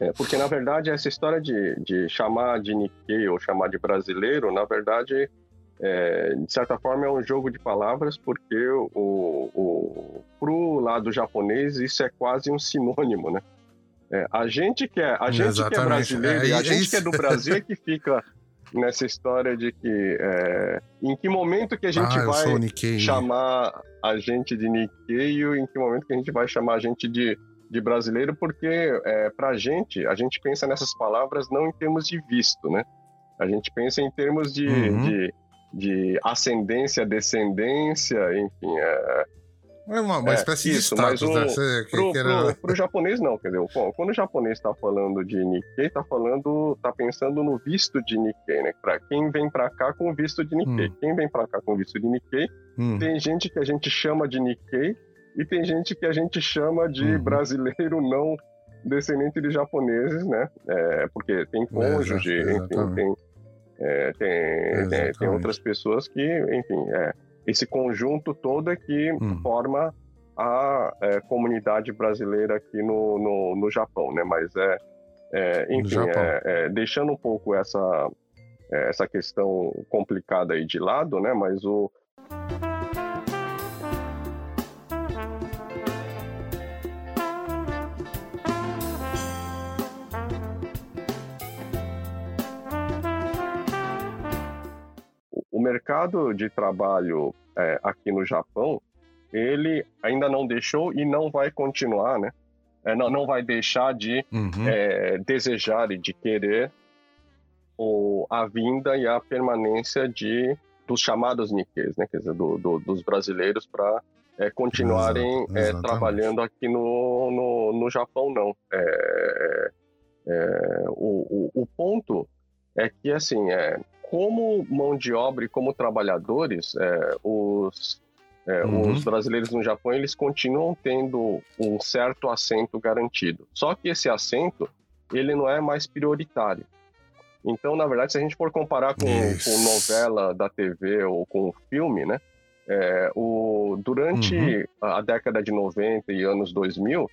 É, porque, na verdade, essa história de, de chamar de Nikkei ou chamar de brasileiro, na verdade, é, de certa forma é um jogo de palavras porque o, o pro lado japonês isso é quase um sinônimo, né? É, a gente que é a gente que é brasileiro é, e a gente isso. que é do Brasil é que fica nessa história de que é, em que momento que a gente ah, vai chamar a gente de Nikkei em que momento que a gente vai chamar a gente de, de brasileiro porque é, para a gente a gente pensa nessas palavras não em termos de visto, né? A gente pensa em termos de, uhum. de de ascendência, descendência, enfim. É, é uma, uma é, espécie isso, de status, mas o, né? pro, que era... pro, pro, japonês não, dizer, quando o japonês está falando de Nikkei, está falando, tá pensando no visto de Nikkei, né? Para quem vem para cá com visto de Nikkei. Hum. Quem vem para cá com visto de Nikkei, hum. tem gente que a gente chama de Nikkei e tem gente que a gente chama de uhum. brasileiro não descendente de japoneses, né? É, porque tem cônjuge, enfim, tem é, tem, tem, tem, outras pessoas que, enfim, é, esse conjunto todo é que hum. forma a é, comunidade brasileira aqui no, no, no, Japão, né? Mas é, é enfim, é, é, deixando um pouco essa, essa questão complicada aí de lado, né? Mas o mercado de trabalho é, aqui no Japão, ele ainda não deixou e não vai continuar, né? É, não, não vai deixar de uhum. é, desejar e de querer o, a vinda e a permanência de dos chamados Nikkeis, né? Quer dizer, do, do, dos brasileiros para é, continuarem é, trabalhando aqui no, no, no Japão, não. É, é, o, o, o ponto é que, assim, é, como mão de obra e como trabalhadores, é, os, É, uhum. Os brasileiros no Japão eles continuam tendo um certo assento garantido. Só que esse assento ele não é mais prioritário. Então, na verdade, se a gente for comparar com, com novela da TV ou com filme, né? É, o, durante uhum. a década de 90 e anos 2000,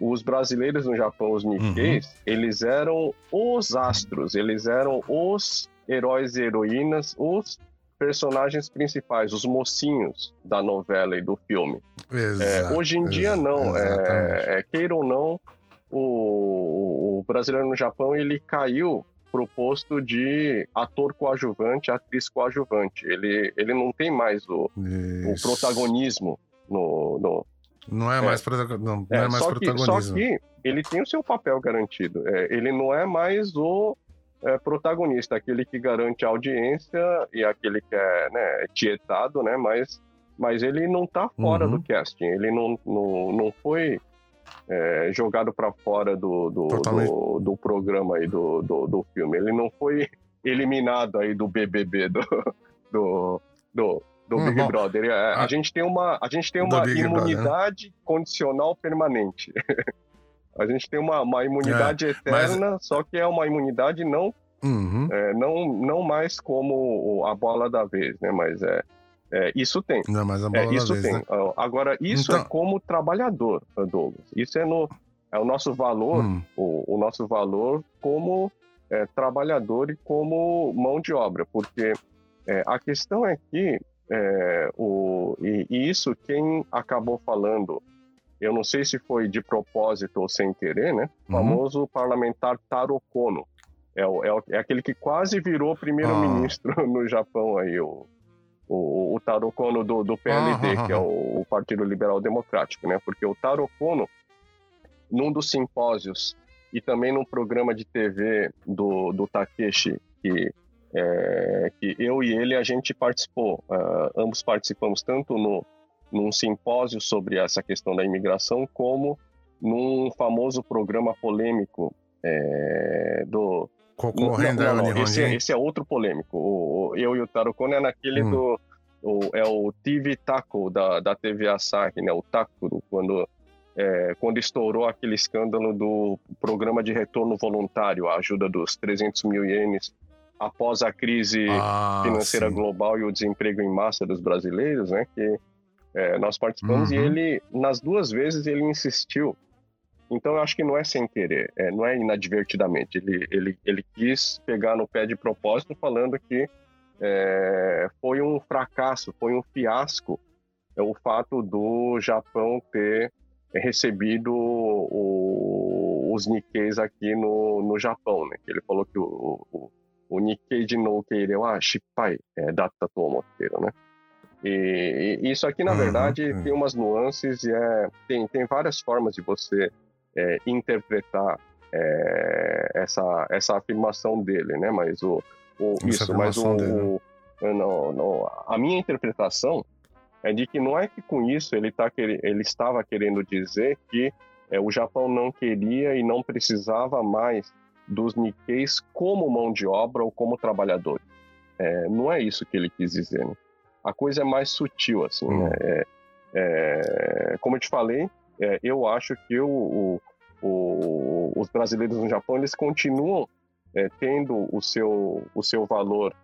os brasileiros no Japão, os Nikkeis, uhum. eles eram os astros, eles eram os heróis e heroínas, os personagens principais, os mocinhos da novela e do filme. Exato, é, hoje em dia, não. É, é, queira ou não, o, o, brasileiro no Japão ele caiu pro posto de ator coadjuvante, atriz coadjuvante. Ele, ele não tem mais o, o protagonismo no, no, não é mais, é, não, não é, é mais só protagonismo. Que, só que ele tem o seu papel garantido. É, ele não é mais o é, protagonista, aquele que garante a audiência e aquele que é né, tietado, né? Mas, mas ele não está fora uhum. do casting. Ele não, não, não foi é, jogado para fora do, do, do, do, programa aí, do, do, do, filme. Ele não foi eliminado aí do BBB, do, do, do, do hum, Big bom, Brother. É, a, a, gente tem uma, a gente tem uma imunidade Brother, né? condicional permanente. [laughs] a gente tem uma, uma imunidade é, eterna, mas... só que é uma imunidade não, uhum. é, não, não mais como a bola da vez, né? Mas é, é, isso tem. Não, mas a bola é, isso vez, tem. Né? Agora, isso então... é como trabalhador, Douglas. Isso é, no, é o nosso valor, hum. o, o, nosso valor como é, trabalhador e como mão de obra, porque é, a questão é que é, o, e, e, isso quem acabou falando, eu não sei se foi de propósito ou sem querer, né? O uhum. famoso parlamentar Taro Kono. É, é, é, aquele que quase virou primeiro-ministro ah. [laughs] no Japão aí, o, o, o Taro Kono do, do PLD, ah, que é o, o, Partido Liberal Democrático, né? Porque o Taro Kono, num dos simpósios e também num programa de TV do, do Takeshi, que, é, que eu e ele a gente participou, uh, ambos participamos tanto no, num simpósio sobre essa questão da imigração, como num famoso programa polêmico é, do Concorrendo não, não, não. Esse, é, esse, é outro polêmico. O, o, eu e o Taro Kono é naquele hum. do. O, é o TV Taco da, da TV Asahi, né? O Taco, quando, é, quando estourou aquele escândalo do programa de retorno voluntário, a ajuda dos 300 mil ienes após a crise ah, financeira sim. global e o desemprego em massa dos brasileiros, né? Que é, nós participamos uhum. e ele, nas duas vezes, ele insistiu então eu acho que não é sem querer, é, não é inadvertidamente. Ele, ele, ele quis pegar no pé de propósito, falando que é, foi um fracasso, foi um fiasco é, o fato do Japão ter recebido o, os Nikkeis aqui no, no Japão. Né? Ele falou que o, o, o Nikkei de Noukei ah, Shippai é, data tomoteiro, né? E, e, isso aqui, na uhum, verdade, uhum. tem umas nuances e é, tem, tem várias formas de você é, interpretar é, essa, essa afirmação dele, né? Mas o, o isso, mas o, o não, não, a minha interpretação é de que não é que com isso ele, tá, ele estava querendo dizer que é, o Japão não queria e não precisava mais dos Nikkeis como mão de obra ou como trabalhadores. É, não é isso que ele quis dizer. Né? A coisa é mais sutil, assim. Né? Hum. Né? É, é, como eu te falei, é, eu acho que o, o, o, os brasileiros no Japão eles continuam é, tendo o seu, o seu valor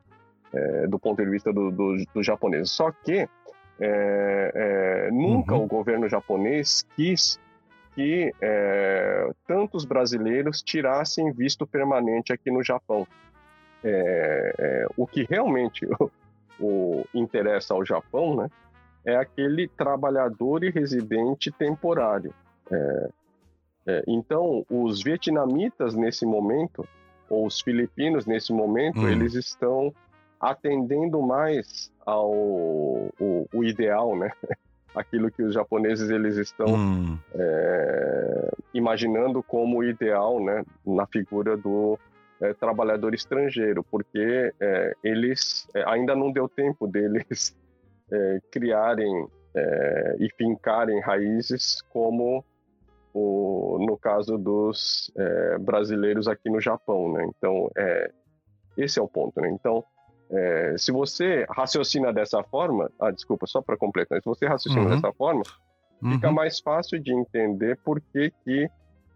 é, do ponto de vista dos do, do japoneses. Só que é, é, nunca uhum. o governo japonês quis que é, tantos brasileiros tirassem visto permanente aqui no Japão. o que realmente [laughs] o, interessa ao Japão, né? é aquele trabalhador e residente temporário. É, é, então, os vietnamitas nesse momento, ou os filipinos nesse momento, hum. eles estão atendendo mais ao o, o ideal, né? [laughs] Aquilo que os japoneses eles estão hum. é, imaginando como ideal, né? Na figura do é, trabalhador estrangeiro, porque é, eles é, ainda não deu tempo deles é, criarem é, e fincarem raízes como o, no caso dos brasileiros aqui no Japão, né? Então, esse é o ponto, né? Então, é, se você raciocina dessa forma, ah, desculpa, só para completar, se você raciocina uhum. dessa forma, uhum. fica mais fácil de entender por que, que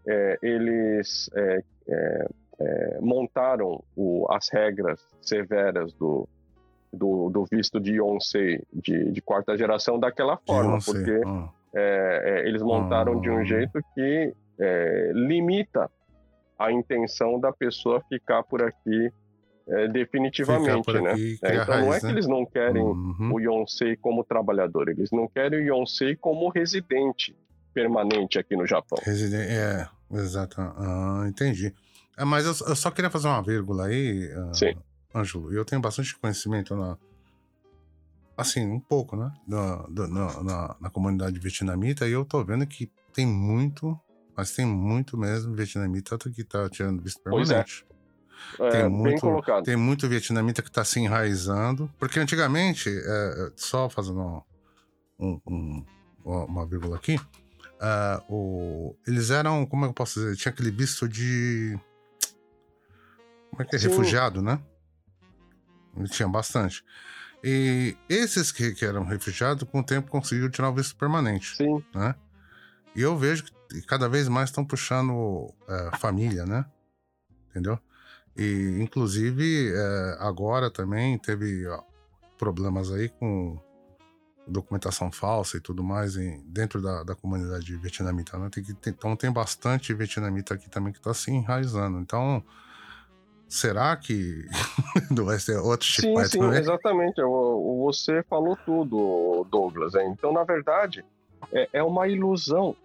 é, eles é, é, é montaram o, as regras severas do, do, do visto de Yonsei de, de, quarta geração daquela forma, porque ah. É, eles montaram de um ah. jeito que limita a intenção da pessoa ficar por aqui é, definitivamente, né? É, então raiz, não é que né? eles não querem uhum. o Yonsei como trabalhador, eles não querem o Yonsei como residente permanente aqui no Japão. Residente, é, exato. Ah, entendi. É, mas eu, eu, só queria fazer uma vírgula aí, uh, Sim. Ângelo. Eu tenho bastante conhecimento na, assim, um pouco, né? Na, na, na, na, comunidade vietnamita, e eu tô vendo que tem muito, mas tem muito mesmo vietnamita que tá tirando visto permanente. Pois é. É, tem muito. Tem muito vietnamita que está se enraizando. Porque antigamente, é, só fazendo um, um, uma vírgula aqui, uh, o, eles eram, como é que eu posso dizer? Tinha aquele visto de. Como é que é? Sim. Refugiado, né? Tinha bastante. E esses que, que, eram refugiados, com o tempo conseguiram tirar o visto permanente. Sim. Né? E eu vejo que cada vez mais estão puxando é, família, né? Entendeu? E, inclusive, é, agora também teve ó, problemas aí com documentação falsa e tudo mais em, dentro da, da comunidade vietnamita. Né? Tem que, tem, então, tem bastante vietnamita aqui também que está se enraizando. Então, será que [laughs] não vai ser outro Sim, sim, também? exatamente. Você falou tudo, Douglas. Então, na verdade, é, é uma ilusão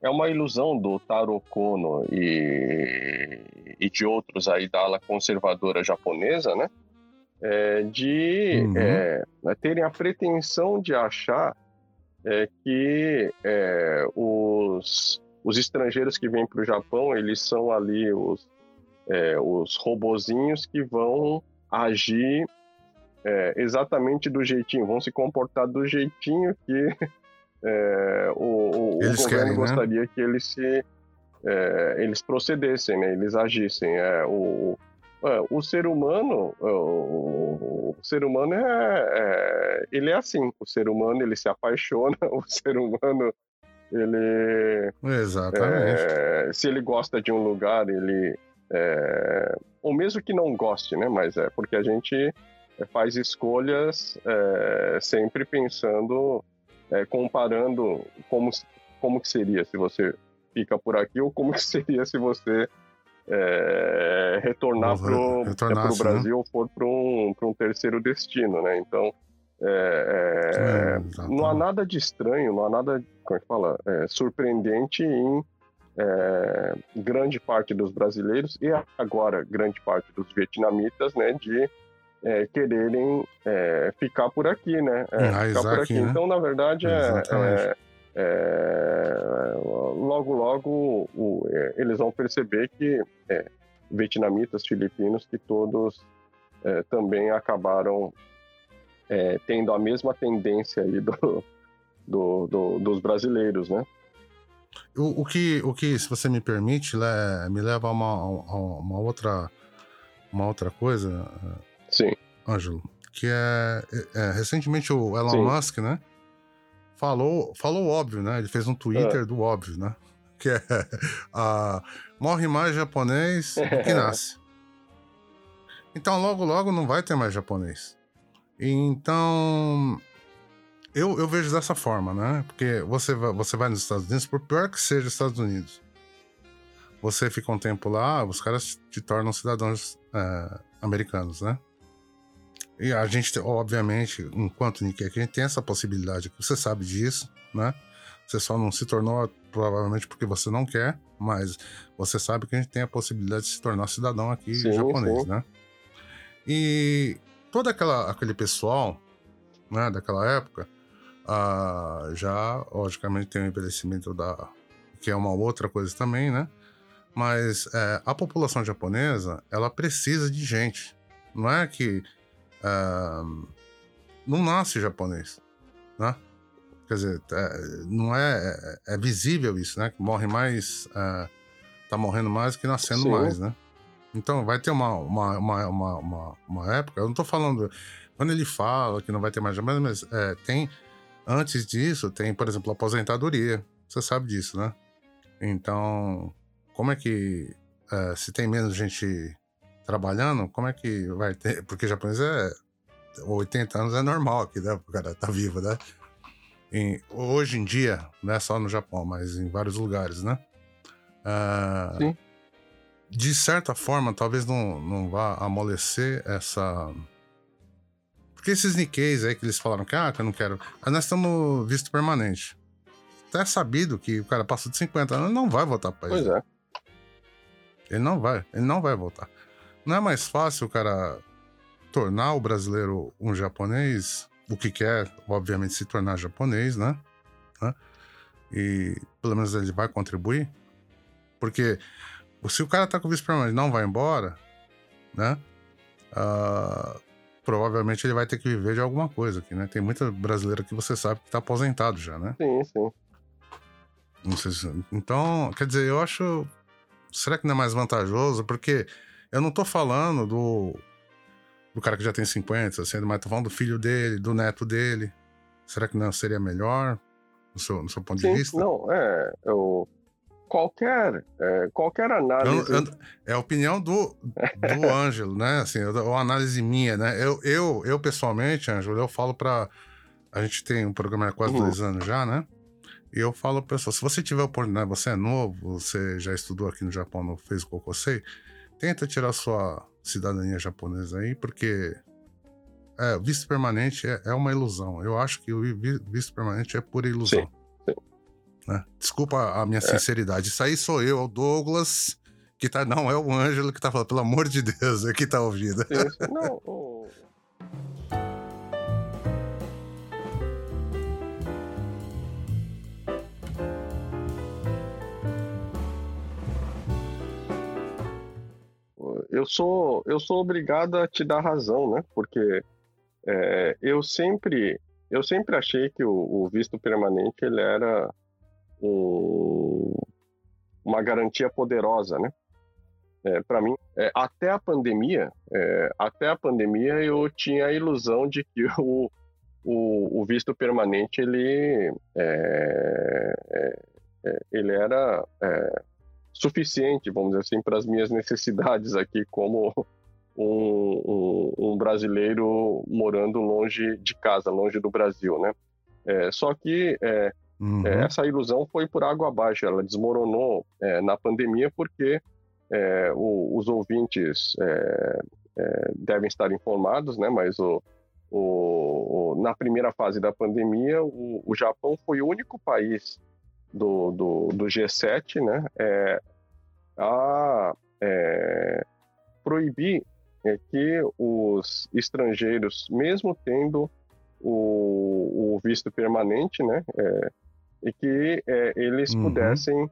é uma ilusão do Taro Kono e, e de outros aí da ala conservadora japonesa, né? É, de uhum. é, né, terem a pretensão de achar é, que é, os, os estrangeiros que vêm para o Japão, eles são ali os, é, os robozinhos que vão agir é, exatamente do jeitinho, vão se comportar do jeitinho que é, o, o, governo querem, né? gostaria né? que eles se é, eles procedessem, né? eles agissem. É, o, é, o ser humano, é, o, o ser humano é, ele é assim. O ser humano ele se apaixona, [laughs] o ser humano ele exatamente. Se ele gosta de um lugar, ele é, ou mesmo que não goste, né? Mas é porque a gente faz escolhas é, sempre pensando é, comparando como, como que seria se você fica por aqui ou como que seria se você é, retornar para o né? Brasil né? ou for para um, um terceiro destino, né? Então, é, é, não há nada de estranho, não há nada, como é que fala, é, surpreendente em é, grande parte dos brasileiros e agora grande parte dos vietnamitas, né, de é, quererem é, ficar por aqui, né? É, ficar por aqui. Né? Então, na verdade, é, é, é, logo, logo o, eles vão perceber que vietnamitas, filipinos, que todos também acabaram tendo a mesma tendência aí do, do, do dos brasileiros, né? O, o, que, o que, se você me permite, me leva a uma, a uma outra uma outra coisa Sim. Ângelo, que é, é, recentemente o Elon Sim. Musk, né? Falou, falou óbvio, né? Ele fez um Twitter é. do óbvio, né? [laughs] Que é a, morre mais japonês do que [laughs] nasce. Então logo logo não vai ter mais japonês. Então eu, eu vejo dessa forma, né? Porque você vai, você vai nos Estados Unidos, por pior que seja os Estados Unidos, você fica um tempo lá, os caras te tornam cidadãos é, americanos, né? E a gente, obviamente, enquanto Nikkei, a gente tem essa possibilidade, você sabe disso, né? Você só não se tornou, provavelmente, porque você não quer, mas você sabe que a gente tem a possibilidade de se tornar cidadão aqui sim, japonês, sim. né? E todo aquela, aquele pessoal, né, daquela época, ah, já, logicamente, tem o envelhecimento da... que é uma outra coisa também, né? Mas é, a população japonesa, ela precisa de gente. Não é que uh, não nasce japonês, né? Quer dizer, é, não é, é, é, visível isso, né? Que morre mais, uh, tá morrendo mais que nascendo Sim. mais, né? Então vai ter uma, uma, uma, uma, uma, época, eu não tô falando. Quando ele fala que não vai ter mais japonês, mas é, tem. Antes disso, tem, por exemplo, aposentadoria. Você sabe disso, né? Então, como é que. É, se tem menos gente trabalhando, como é que vai ter. [laughs] Porque japonês é. 80 anos é normal aqui, né? O cara tá vivo, né? E hoje em dia, não é só no Japão, mas em vários lugares, né? Uh, Sim de certa forma, talvez não, não vá amolecer essa. Porque esses Nikkeis aí que eles falaram que, ah, que eu não quero. Mas nós estamos visto permanente. Até é sabido que o cara passou de 50 anos não vai voltar para Pois é. Ele não vai, ele não vai voltar. Não é mais fácil o cara tornar o brasileiro um japonês, o que quer, obviamente, se tornar japonês, né? E pelo menos ele vai contribuir. Porque se o cara tá com vice-permanente e não vai embora, né? Uh, provavelmente ele vai ter que viver de alguma coisa aqui, né? Tem muita brasileira que você sabe que tá aposentado já, né? Sim, sim. Não sei se... Então, quer dizer, eu acho. Será que não é mais vantajoso? Porque eu não tô falando do. Do cara que já tem 50, assim, mas tô falando do filho dele, do neto dele. Será que não seria melhor? No seu, no seu ponto sim, de vista? Não, é. Eu qualquer, é, qualquer análise. Eu, eu, é a opinião do, do [laughs] Ângelo, né? Assim, uma análise minha, né? Eu, eu, eu pessoalmente, Ângelo, eu falo para A gente tem um programa há quase uhum. dois anos já, né? E eu falo para pessoal, se você tiver oportunidade, você é novo, você já estudou aqui no Japão, no fez o Kokosei, tenta tirar sua cidadania japonesa aí, porque é, visto permanente é, é, uma ilusão. Eu acho que o visto permanente é pura ilusão. Sim. Né? Desculpa a minha é. sinceridade. Isso aí sou eu, é o Douglas, que tá. Não, é o Ângelo que tá falando, pelo amor de Deus, é que tá ouvindo. [laughs] Não, oh. Eu sou, eu sou obrigado a te dar razão, né? Porque é, eu sempre eu sempre achei que o, o, visto permanente ele era um, uma garantia poderosa, né? É, para mim, é, até a pandemia, é, até a pandemia eu tinha a ilusão de que [laughs] o, o, o visto permanente ele, é, é, é, ele era suficiente, vamos dizer assim, para as minhas necessidades aqui como um, um, um, brasileiro morando longe de casa, longe do Brasil, né? só que Uhum. É, essa ilusão foi por água abaixo, ela desmoronou é, na pandemia porque é, o, os ouvintes é, é, devem estar informados, né? Mas o, o, na primeira fase da pandemia, o, Japão foi o único país do, do, do G7, né? É, a proibir que os estrangeiros, mesmo tendo o, o visto permanente, né? É, e que é, eles uhum. pudessem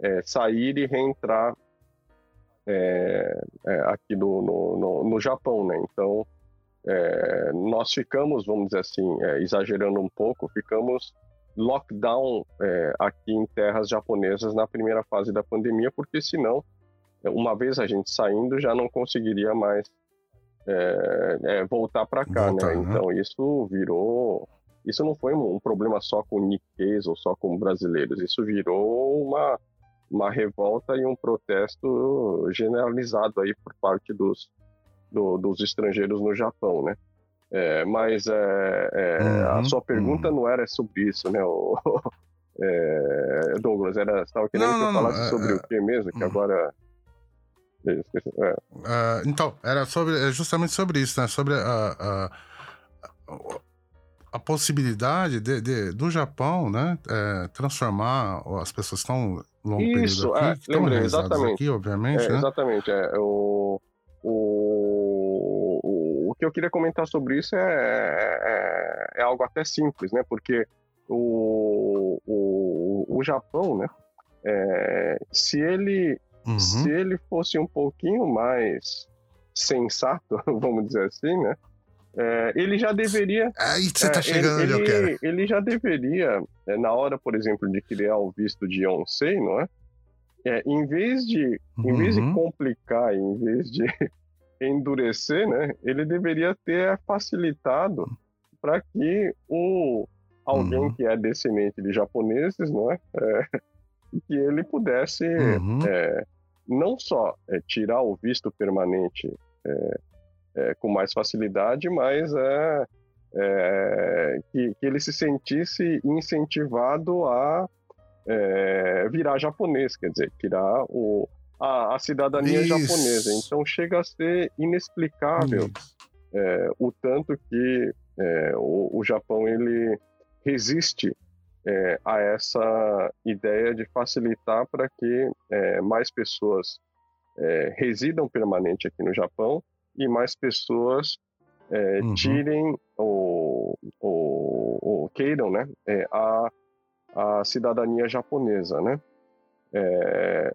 é, sair e reentrar é, é aqui do, no, no, no, Japão, né? Então, é, nós ficamos, vamos dizer assim, é, exagerando um pouco, ficamos lockdown aqui em terras japonesas na primeira fase da pandemia, porque senão, uma vez a gente saindo, já não conseguiria mais voltar para cá, Voltar, né? né? Então, isso virou isso não foi um problema só com Nikkeis ou só com brasileiros, isso virou uma, uma revolta e um protesto generalizado aí por parte dos, do, dos estrangeiros no Japão, né? É, mas é, é, uhum, a sua pergunta uhum. não era sobre isso, né, o, [laughs] é, Douglas? Era, você estava querendo não, que eu falasse não, é, sobre é, o que mesmo? Que uhum. agora. Uh, então, era sobre, justamente sobre isso, né? Sobre a, a a possibilidade de, de, do Japão, né, é, transformar as pessoas que estão longo Isso, período aqui, é, lembrei, exatamente. aqui, obviamente, é, né? Exatamente, é, o, o, o, o, que eu queria comentar sobre isso é, é, é, algo até simples, né, porque o, o, o Japão, né, é, se ele uhum. se ele fosse um pouquinho mais sensato, [laughs] vamos dizer assim, né, é, ele já deveria. Aí você tá é, chegando ele, onde eu quero. Ele já deveria, é, na hora, por exemplo, de criar o visto de Yonsei, não é? é, em vez de em uhum. vez de uhum. complicar, em vez de [laughs] endurecer, né, ele deveria ter facilitado para que o alguém uhum. que é descendente de japoneses, não é, é [laughs] que ele pudesse uhum. é, não só é, tirar o visto permanente é, é, com mais facilidade, mas é, é, que, que, ele se sentisse incentivado a é, virar japonês, quer dizer, tirar o, a, a cidadania Isso. japonesa. Então chega a ser inexplicável é, o tanto que é, o, o, Japão ele resiste é, a essa ideia de facilitar para que mais pessoas residam permanente aqui no Japão e mais pessoas é, uhum. tirem ou, ou, queiram né, é, a, a cidadania japonesa, né? É...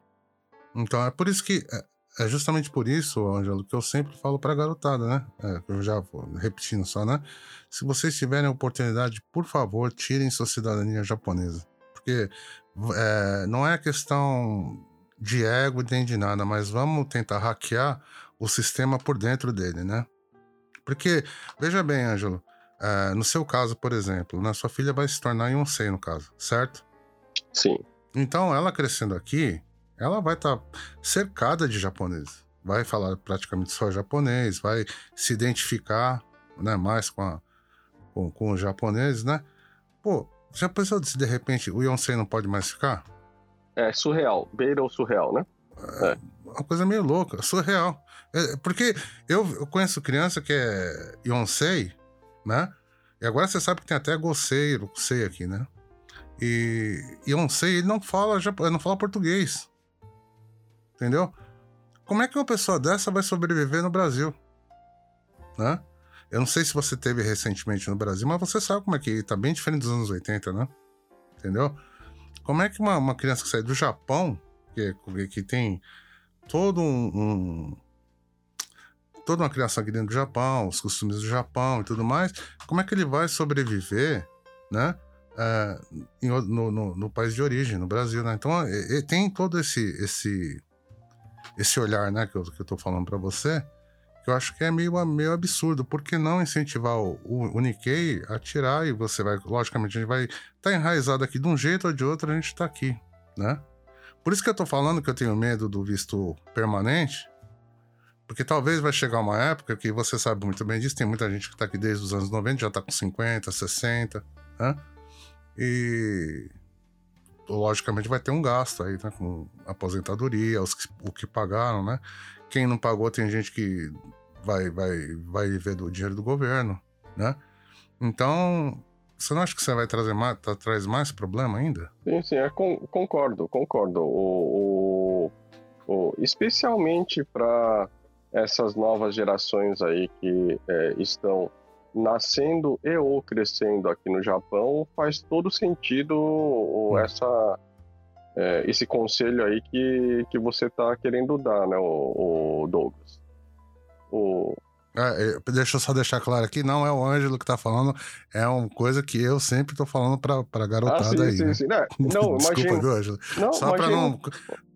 Então, é por isso que... É, é justamente por isso, Ângelo, que eu sempre falo para a garotada, né? É, eu já vou repetindo só, né? Se vocês tiverem a oportunidade, por favor, tirem sua cidadania japonesa. Porque é, não é questão de ego nem de nada, mas vamos tentar hackear o sistema por dentro dele, né? Porque, veja bem, Ângelo, é, no seu caso, por exemplo, né, sua filha vai se tornar Yonsei, no caso, certo? Sim. Então, ela crescendo aqui, ela vai estar tá cercada de japoneses. Vai falar praticamente só japonês, vai se identificar né, mais com, a, com, com os japoneses, né? Pô, já pensou se de repente o Yonsei não pode mais ficar? É surreal, beira ou surreal, né? É. Uma coisa meio louca, surreal. É, porque eu, eu conheço criança que é Yonsei, né? E agora você sabe que tem até Gosei, Gosei aqui, né? E Yonsei, ele não fala, ele não fala português. Entendeu? Como é que uma pessoa dessa vai sobreviver no Brasil? Né? Eu não sei se você teve recentemente no Brasil, mas você sabe como é que tá bem diferente dos anos 80, né? Entendeu? Como é que uma, uma criança que sai do Japão, que, que tem todo um, um toda uma criação aqui dentro do Japão, os costumes do Japão e tudo mais, como é que ele vai sobreviver, né? É, no, no, no, país de origem, no Brasil, né? Então, tem todo esse, esse, esse olhar, né, que eu, que eu tô falando para você, que eu acho que é meio, meio absurdo. Por que não incentivar o, o, o Nikkei a tirar e você vai, logicamente, a gente vai estar tá enraizado aqui de um jeito ou de outro, a gente está aqui, né? Por isso que eu tô falando que eu tenho medo do visto permanente, porque talvez vai chegar uma época que você sabe muito bem disso, tem muita gente que está aqui desde os anos 90, já está com 50, 60, né? E logicamente vai ter um gasto aí, né? Com aposentadoria, os que, o que pagaram, né? Quem não pagou tem gente que vai, vai, vai viver do dinheiro do governo, né? Então, você não acha que você vai trazer mais, tá, traz mais problema ainda? Sim, sim, é, concordo, concordo. O, o, o especialmente para essas novas gerações aí que é, estão nascendo e ou crescendo aqui no Japão, faz todo sentido hum. essa, é, esse conselho aí que, que você está querendo dar, né, o, o Douglas. O... É, deixa eu só deixar claro aqui, não é o Ângelo que está falando, é uma coisa que eu sempre estou falando para a garotada ah, sim, aí. Sim, né? sim. Não, [laughs] não, Desculpa, imagino. Ângelo. Só para não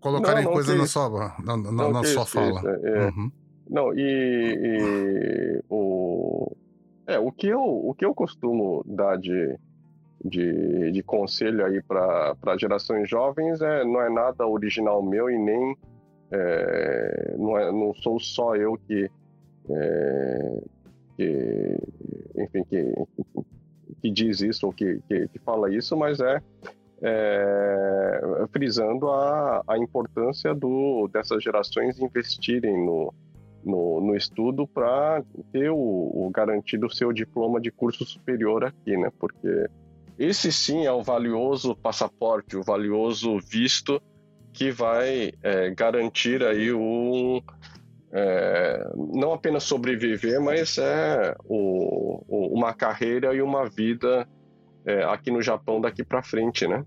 colocarem coisa na sua, na, na, na sua fala. É, uhum. Não, e, e, o, é, o, que eu, o que eu costumo dar de, de, de conselho aí para gerações jovens é, não é nada original meu e nem é, não, é, não sou só eu que, é, que enfim, que, que diz isso ou que, que, que fala isso, mas é, é, frisando a, a importância do, dessas gerações investirem no, no, no estudo para ter o, o garantido seu diploma de curso superior aqui, né? Porque esse sim é o valioso passaporte, o valioso visto que vai é, garantir aí um é, não apenas sobreviver, mas é o, o, uma carreira e uma vida é, aqui no Japão daqui para frente, né?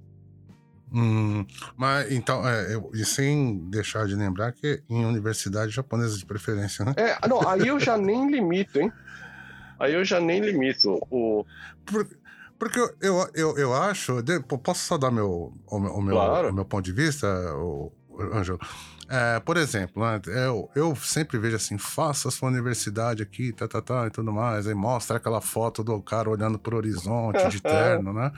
Hum, mas então, é, eu, e sem deixar de lembrar que em universidade japonesa de preferência, né? É, não, aí eu já nem limito, hein? Aí eu já nem limito o. Por, porque eu, eu, eu, eu acho. Posso só dar meu, o, meu, claro. o meu ponto de vista? O, Ângelo. É, por exemplo, né, eu, eu sempre vejo assim, faça a sua universidade aqui, tá, tá, tá, e tudo mais. Aí mostra aquela foto do cara olhando pro horizonte de [laughs] terno, né?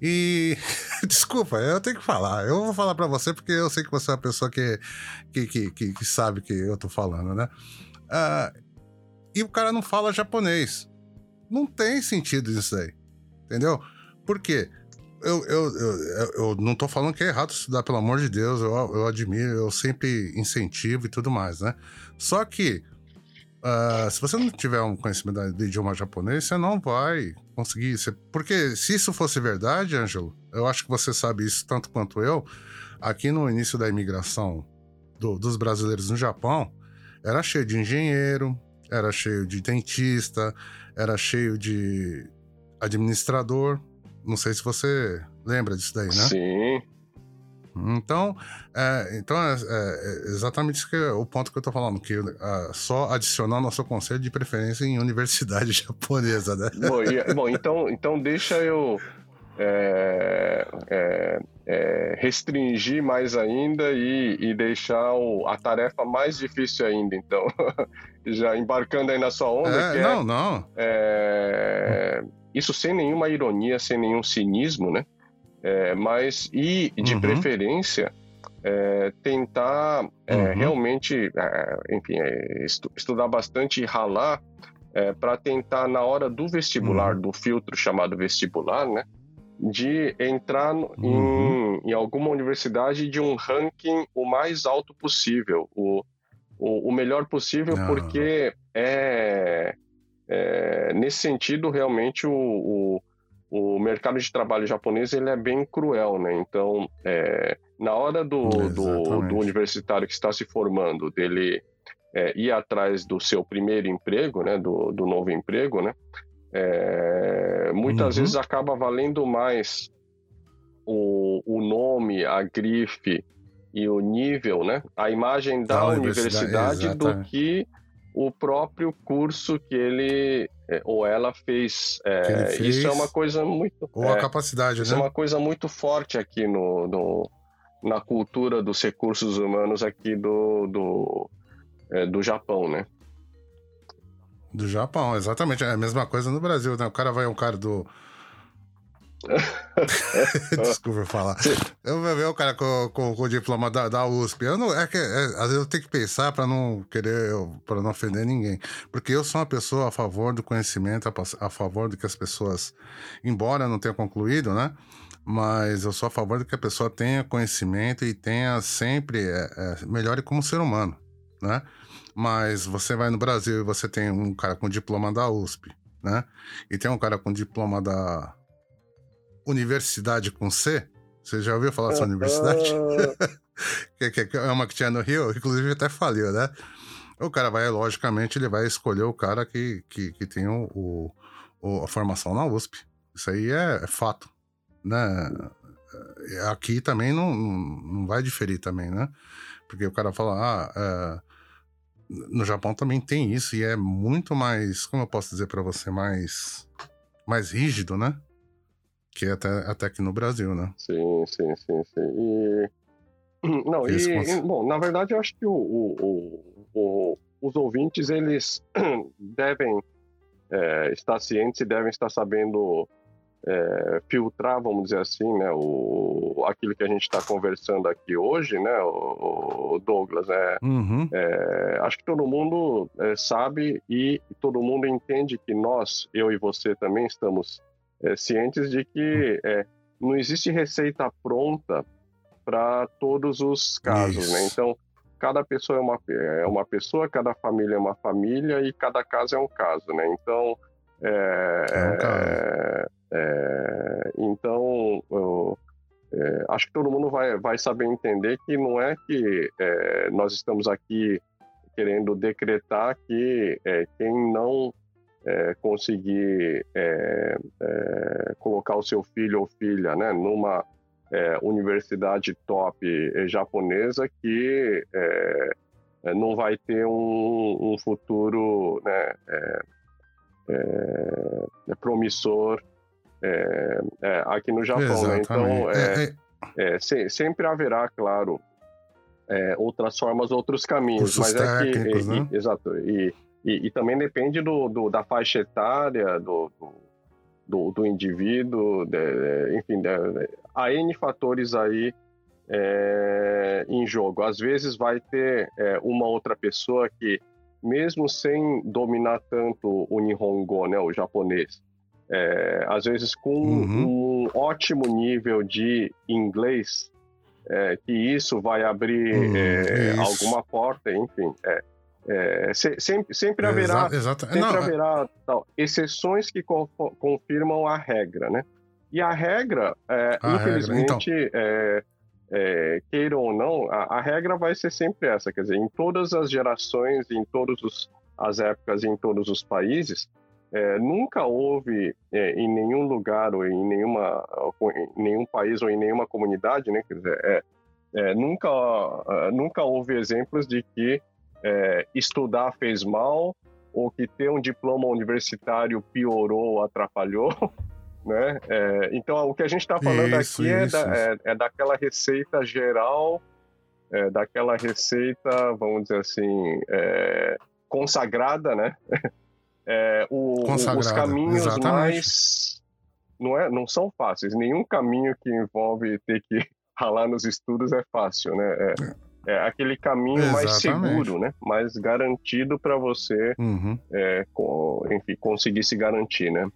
E [laughs] desculpa, eu tenho que falar. Eu vou falar para você porque eu sei que você é uma pessoa que, que, que, que, sabe que eu tô falando, né? Uh, e o cara não fala japonês. Não tem sentido isso aí. Entendeu? Por quê? Eu, eu, eu, eu, não tô falando que é errado estudar, pelo amor de Deus, eu, eu admiro, eu sempre incentivo e tudo mais, né? Só que, uh, se você não tiver um conhecimento do idioma japonês, você não vai conseguir. Você... Porque se isso fosse verdade, Ângelo, eu acho que você sabe isso tanto quanto eu, aqui no início da imigração do, dos brasileiros no Japão, era cheio de engenheiro, era cheio de dentista, era cheio de administrador. Não sei se você lembra disso daí, né? Sim. Então, é, então é, é, exatamente isso que é o ponto que eu tô falando, que é, só adicionar nosso conselho de preferência em universidade [laughs] japonesa, né? Bom, e, bom então, então deixa eu é, é, é, restringir mais ainda e, e deixar o, a tarefa mais difícil ainda, então. [laughs] Já embarcando aí na sua onda. É, é, não, não. isso sem nenhuma ironia, sem nenhum cinismo, né? Mas, e de uhum. preferência, tentar uhum. realmente, enfim, estu, estudar bastante e ralar para tentar, na hora do vestibular, uhum. do filtro chamado vestibular, né? de entrar uhum. em, em, alguma universidade de um ranking o mais alto possível, o, o, o melhor possível, Não. porque é, é, nesse sentido realmente o, o, o, mercado de trabalho japonês ele é bem cruel, né? Então, é, na hora do, do, do, universitário que está se formando, dele é, ir atrás do seu primeiro emprego, né? Do, do novo emprego, né? É, muitas uhum. vezes acaba valendo mais o, o nome, a grife e o nível, né? A imagem da, da universidade, universidade do que o próprio curso que ele é, ou ela fez. É, fez. Isso é uma coisa muito. Ou é, a capacidade, isso né? é uma coisa muito forte aqui no, no na cultura dos recursos humanos aqui do, do, é, do Japão, né? Do Japão, exatamente. É a mesma coisa no Brasil, né? O cara vai um cara do. [laughs] Desculpa falar. Eu vou ver o cara com, com, com o diploma da, da, USP. Eu não, é que, é, às vezes eu tenho que pensar para não querer, para não ofender ninguém. Porque eu sou uma pessoa a favor do conhecimento, a, a favor de que as pessoas, embora não tenha concluído, né? Mas eu sou a favor de que a pessoa tenha conhecimento e tenha sempre, é, é, melhore como ser humano, né? Mas você vai no Brasil e você tem um cara com diploma da USP, né? E tem um cara com diploma da Universidade com C. Você já ouviu falar dessa universidade? [laughs] que, é uma que tinha no Rio, inclusive até faliu, né? O cara vai, logicamente, ele vai escolher o cara que, que, que tem o, o, a formação na USP. Isso aí é, é fato, né? É, aqui também não, não vai diferir também, né? Porque o cara fala, ah, é, no Japão também tem isso e é muito mais, como eu posso dizer para você, mais mais rígido, né? Que até, até aqui no Brasil, né? Sim, sim, sim, sim. E... [clears throat] Não, e, e, bom, na verdade eu acho que o, o, o, os ouvintes, eles [clears throat] devem é, estar cientes e devem estar sabendo é, filtrar, vamos dizer assim, né, o, aquilo que a gente está conversando aqui hoje, né, o, o Douglas, né, uhum. é, acho que todo mundo é, sabe e todo mundo entende que nós, eu e você também estamos é, cientes de que é, não existe receita pronta para todos os casos, né, então cada pessoa é uma, é uma pessoa, cada família é uma família e cada caso é um caso, né, então é, é caso. é, então, eu, é, acho que todo mundo vai, vai saber entender que não é que é, nós estamos aqui querendo decretar que é, quem não é, conseguir é, colocar o seu filho ou filha né, numa universidade top japonesa que não vai ter um, um futuro né, promissor é, é, aqui no Japão, né? Então, é, é, é, se, sempre haverá, claro, é, outras formas, outros caminhos. Mas é que, e, né? e, exato. E, e, e, também depende do, do, da faixa etária do, do, do indivíduo, de, enfim, de, há N fatores aí é, em jogo. Às vezes vai ter é, uma outra pessoa que, mesmo sem dominar tanto o Nihongo, né, o japonês, é, às vezes com uhum. um ótimo nível de inglês, é, que isso vai abrir uhum, é, alguma porta, enfim. É, é, se, sempre, sempre haverá, exato, sempre Não, haverá tal, exceções que co confirmam a regra, né? E a regra, a infelizmente, regra, então. é, queiram ou não, a, a, regra vai ser sempre essa, quer dizer, em todas as gerações, em todas as épocas, em todos os países, é, nunca houve é, em nenhum lugar ou em nenhuma em nenhum país ou em nenhuma comunidade, né, quer dizer, é, é, nunca nunca houve exemplos de que é, estudar fez mal ou que ter um diploma universitário piorou ou atrapalhou. [laughs] Né? É, então, o que a gente está falando isso, aqui é, da, é, é, daquela receita geral, é, daquela receita, vamos dizer assim, é, consagrada, né? [laughs] É, o, consagrada, os caminhos exatamente. mais não, é, não são fáceis. Nenhum caminho que envolve ter que [laughs] ralar nos estudos é fácil, né? É, aquele caminho Exatamente. mais seguro, né? Mais garantido para você, uhum. é, com, enfim, conseguir se garantir, né?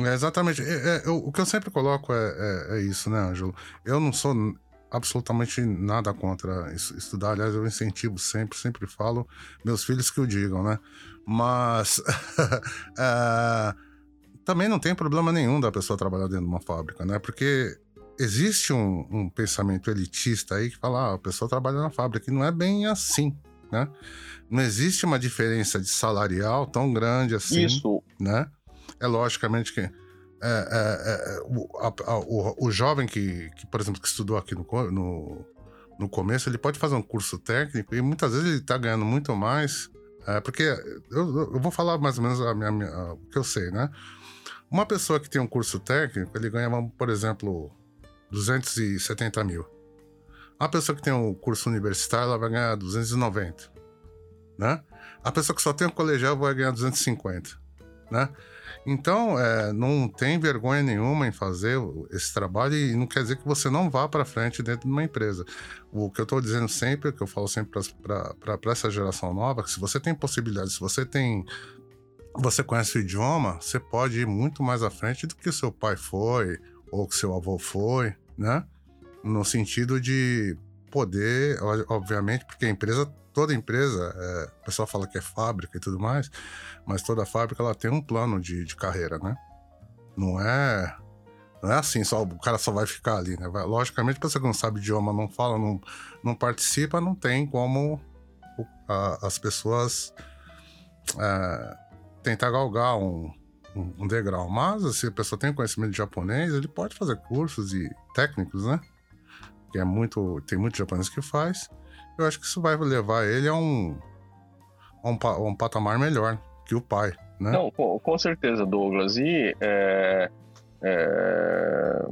É, exatamente. É, é, o que eu sempre coloco é, isso, né, Ângelo? Eu não sou absolutamente nada contra estudar. Aliás, eu incentivo sempre, sempre falo, meus filhos que o digam, né? Mas [laughs] também não tem problema nenhum da pessoa trabalhar dentro de uma fábrica, né? Porque existe um, um pensamento elitista aí que fala, ah, a pessoa trabalha na fábrica, e não é bem assim, né? Não existe uma diferença de salarial tão grande assim, Isso. né? é logicamente que é, é, é, o, a, a, o, o, jovem que, que, por exemplo, que estudou aqui no, no, no, começo, ele pode fazer um curso técnico e muitas vezes ele está ganhando muito mais, é, porque eu, eu, vou falar mais ou menos a minha, a, o que eu sei, né? Uma pessoa que tem um curso técnico, ele ganha, por exemplo, 270 mil. A pessoa que tem um curso universitário, ela vai ganhar 290, né? A pessoa que só tem um colegial vai ganhar 250, né? Então, é, não tem vergonha nenhuma em fazer esse trabalho e não quer dizer que você não vá para frente dentro de uma empresa. O que eu estou dizendo sempre, que eu falo sempre para essa geração nova, que se você tem possibilidade, se você tem você conhece o idioma, você pode ir muito mais à frente do que seu pai foi ou que seu avô foi, né? No sentido de poder, obviamente, porque a empresa toda empresa, é, o pessoal fala que é fábrica e tudo mais, mas toda fábrica ela tem um plano de, de carreira, né? Não é não é assim, só o cara só vai ficar ali, né? Vai, logicamente, pessoa que não sabe idioma, não fala, não, não participa, não tem como a, as pessoas é, tentar galgar um, um, degrau. Mas, se a pessoa tem conhecimento de japonês, ele pode fazer cursos e técnicos, né? Que é muito. Tem muitos japoneses que faz eu acho que isso vai levar ele a um, a um, a um patamar melhor que o pai, né? Não, com, com certeza, Douglas. E é, é,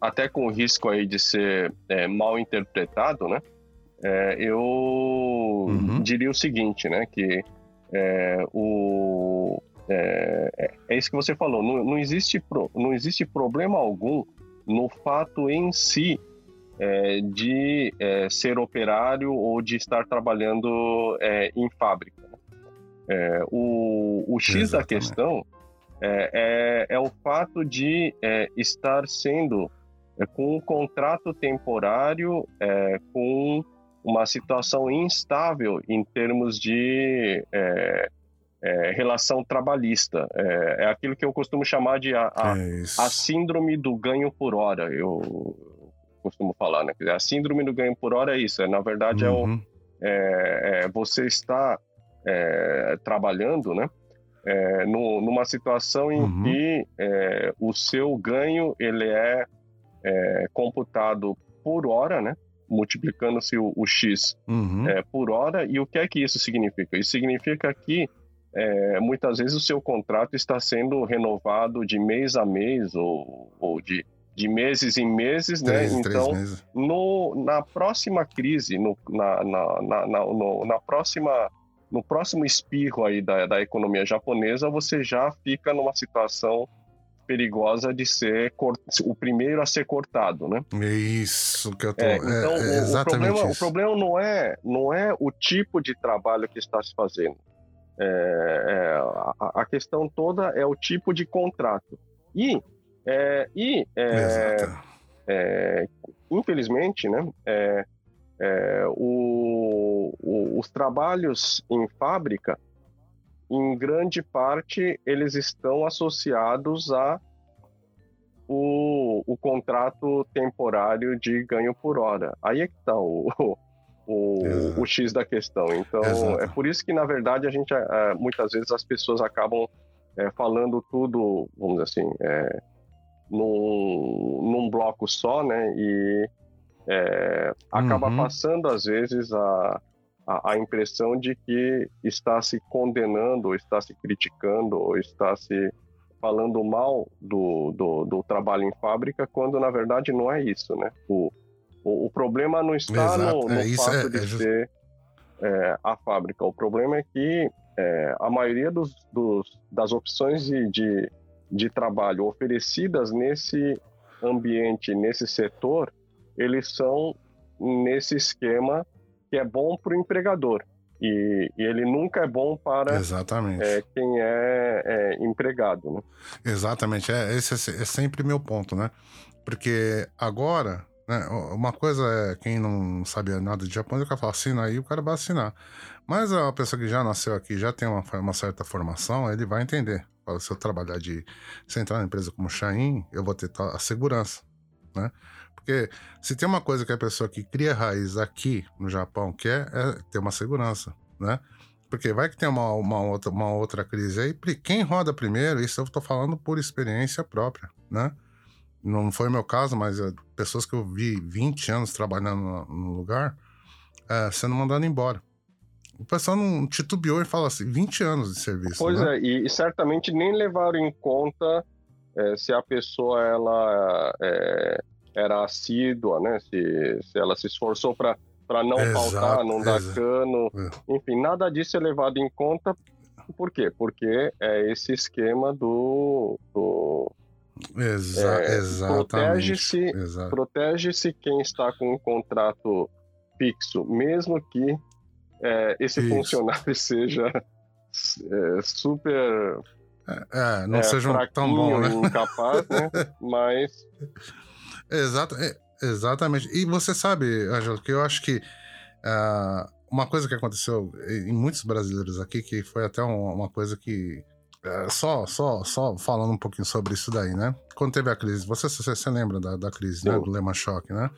até com o risco aí de ser é, mal interpretado, né? É, eu uhum. diria o seguinte, né? Que é, o, é, é, isso que você falou. Não, não, existe pro, não existe problema algum no fato em si é, de é, ser operário ou de estar trabalhando é, em fábrica. Né? É, o, o, X Exatamente. da questão é, é, é, o fato de estar sendo com um contrato temporário, com uma situação instável em termos de relação trabalhista. É, aquilo que eu costumo chamar de a, a, a síndrome do ganho por hora. Eu, costumo falar, né? A síndrome do ganho por hora é isso. É, na verdade, uhum. é, o, é, é, você está é, trabalhando, né? É, no, numa situação em uhum. que é, o seu ganho ele é, computado por hora, né? Multiplicando-se o, o, x uhum. por hora. E o que é que isso significa? Isso significa que muitas vezes o seu contrato está sendo renovado de mês a mês ou, ou de de meses em meses, né? três, né? Então, meses. No, na próxima crise, no, na, na, na, na, no, na próxima, no próximo espirro aí da, da economia japonesa, você já fica numa situação perigosa de ser o primeiro a ser cortado, né? É isso que eu tô. É, então, é, é exatamente o, problema, isso. o problema não é não é o tipo de trabalho que está se fazendo. É, é, a, a, questão toda é o tipo de contrato. E é, e, é, infelizmente, né, o, o, os trabalhos em fábrica, em grande parte, eles estão associados a o, o contrato temporário de ganho por hora. Aí é que está o, o, o, X da questão. Então, Exato. é por isso que, na verdade, a gente, é, muitas vezes, as pessoas acabam é, falando tudo, vamos dizer assim, é, num, num bloco só, né? E é, acaba uhum. passando, às vezes, a, a, a, impressão de que está se condenando, ou está se criticando, ou está se falando mal do, do, do trabalho em fábrica, quando na verdade não é isso, né? O, o, o problema não está Exato. no, no é, fato é, de é ser é, a fábrica. O problema é que é, a maioria dos, dos, das opções de, de de trabalho oferecidas nesse ambiente, nesse setor, eles são nesse esquema que é bom para o empregador. E, e, ele nunca é bom para é, quem é, é, empregado. Né? Exatamente, é, esse é, é sempre meu ponto, né? Porque agora, né, uma coisa é quem não sabia nada de japonês, o cara fala assina aí, o cara vai assinar. Mas a pessoa que já nasceu aqui, já tem uma, uma certa formação, ele vai entender se eu trabalhar de. Se entrar na empresa como Chain, eu vou ter a segurança, né? Porque se tem uma coisa que a pessoa que cria raiz aqui no Japão quer, é ter uma segurança, né? Porque vai que tem uma, uma, outra, uma outra crise aí. Quem roda primeiro, isso eu tô falando por experiência própria, né? Não foi meu caso, mas é, pessoas que eu vi 20 anos trabalhando no, lugar, é, sendo mandado embora o pessoal não titubeou e fala assim, 20 anos de serviço. Pois né? é, e, e, certamente nem levaram em conta é, se a pessoa ela é, era assídua, né? Se, se ela se esforçou para não exato, faltar, não dar exato. cano. É. Enfim, nada disso é levado em conta. Por quê? Porque é esse esquema do. do Exa é, exatamente. Protege-se protege quem está com um contrato fixo, mesmo que é, esse Isso. funcionário [laughs] seja é, super. É, é não é, seja um tão bom, né? incapaz, né? [laughs] Mas. Exato, é, exatamente. E você sabe, Ângelo, que eu acho que uh, uma coisa que aconteceu em muitos brasileiros aqui, que foi até um, uma coisa que. Uh, só, só, só falando um pouquinho sobre isso daí, né? Quando teve a crise, você, você, você lembra da, da crise, né? Do Lehman Shock, né?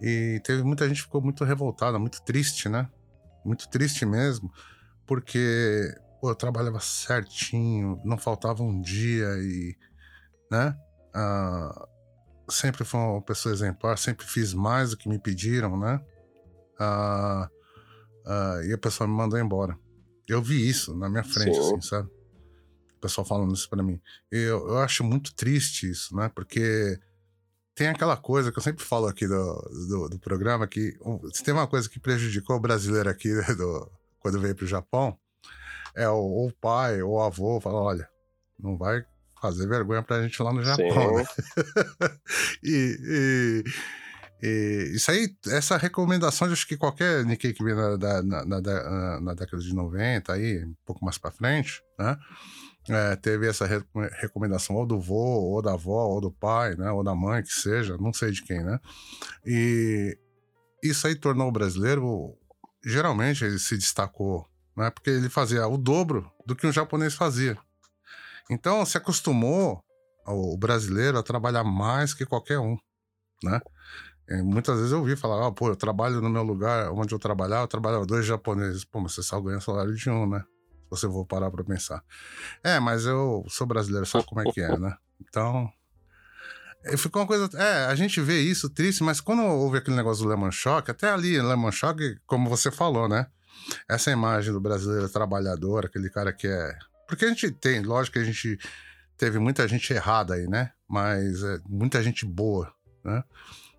E teve muita gente ficou muito revoltada, muito triste, né? muito triste mesmo, porque pô, eu trabalhava certinho, não faltava um dia e, né? Ah, sempre fui uma pessoa exemplar, sempre fiz mais do que me pediram, né? Ah, ah, e a pessoa me mandou embora. Eu vi isso na minha frente, assim, sabe? O pessoal falando isso para mim. Eu, eu acho muito triste isso, né? Porque tem aquela coisa que eu sempre falo aqui do, do, do programa, que se tem uma coisa que prejudicou o brasileiro aqui [laughs] do, quando veio para o Japão, é o, o pai ou o avô fala, olha, não vai fazer vergonha para a gente lá no Japão. Né? [laughs] e, e, e, isso aí, essa recomendação, acho que qualquer Nikkei que vem na, na, na, na, na década de 90, aí, um pouco mais para frente, né? É, teve essa re recomendação ou do vô, ou da avó, ou do pai, né? Ou da mãe, que seja, não sei de quem, né? E isso aí tornou o brasileiro, geralmente ele se destacou, né? Porque ele fazia o dobro do que um japonês fazia. Então se acostumou o brasileiro a trabalhar mais que qualquer um, né? E muitas vezes eu ouvi falar, ah, pô, eu trabalho no meu lugar, onde eu trabalhava, eu trabalhava dois japoneses. Pô, mas você só ganha salário de um, né? Você for parar pra pensar. É, mas eu sou brasileiro, sabe como é que é, né? Então. Ficou uma coisa. É, a gente vê isso triste, mas quando houve aquele negócio do Lemon Shock, até ali, Lemon Shock, como você falou, né? Essa imagem do brasileiro trabalhador, aquele cara que é. Porque a gente tem, lógico que a gente teve muita gente errada aí, né? mas é muita gente boa, né?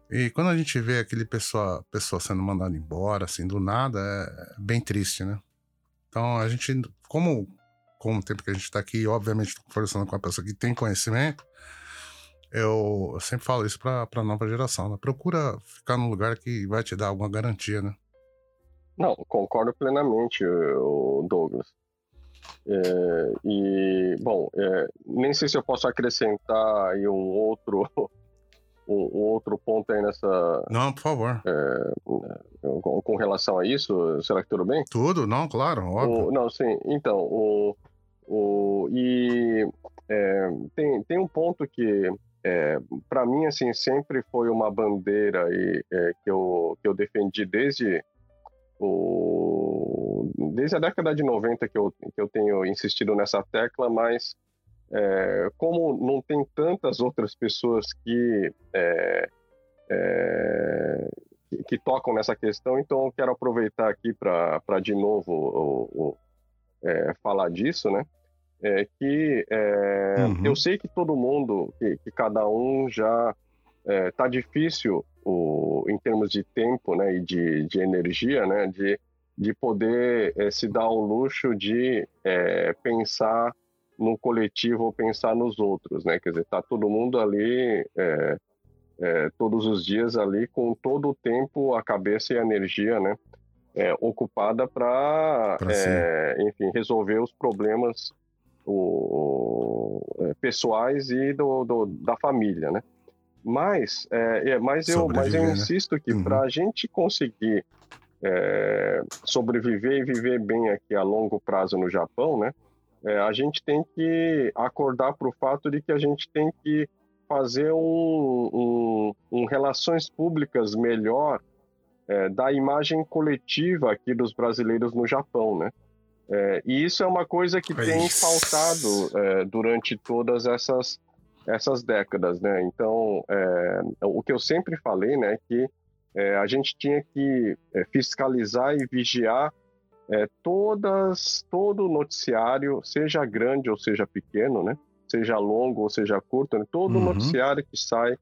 E quando a gente vê aquele pessoa, pessoa sendo mandada embora, assim, do nada, é bem triste, né? Então a gente, como, como o tempo que a gente está aqui, obviamente conversando com a pessoa que tem conhecimento, eu, eu sempre falo isso para a nova geração, né? Procura ficar num lugar que vai te dar alguma garantia, né? Não, concordo plenamente, Douglas. É, e, bom, é, nem sei se eu posso acrescentar aí um outro, um, um outro ponto aí nessa. Não, por favor. É, com, com, relação a isso, será que tudo bem? Tudo, não, claro, óbvio. O, não, sim, então, o, o, e é, tem, tem um ponto que é, para mim, assim, sempre foi uma bandeira e, é, que, eu, que eu defendi desde, o, desde a década de 90 que eu, que eu tenho insistido nessa tecla, mas é, como não tem tantas outras pessoas que, é, é, que, que, tocam nessa questão, então eu quero aproveitar aqui para de novo o, o, é, falar disso, né? é que é, uhum. eu sei que todo mundo, que, que cada um já é, tá difícil o, em termos de tempo, né, e de, de energia, né, de, de poder se dar o luxo de pensar no coletivo ou pensar nos outros, né, quer dizer, tá todo mundo ali é, é, todos os dias ali com todo o tempo, a cabeça e a energia, né, ocupada para, enfim, resolver os problemas o, é, pessoais e do, do, da família, né? Mas, é, é mas, eu, mas eu né? insisto né? que uhum. para a gente conseguir é, sobreviver e viver bem aqui a longo prazo no Japão, né? É, a gente tem que acordar para o fato de que a gente tem que fazer um, um, um relações públicas melhor é, da imagem coletiva aqui dos brasileiros no Japão, né? É, e isso é uma coisa que tem faltado é, durante todas essas, essas décadas, né? Então, é, o que eu sempre falei, né, é que a gente tinha que fiscalizar e vigiar todas, todo noticiário, seja grande ou seja pequeno, né? Seja longo ou seja curto, né? todo uhum. noticiário que sai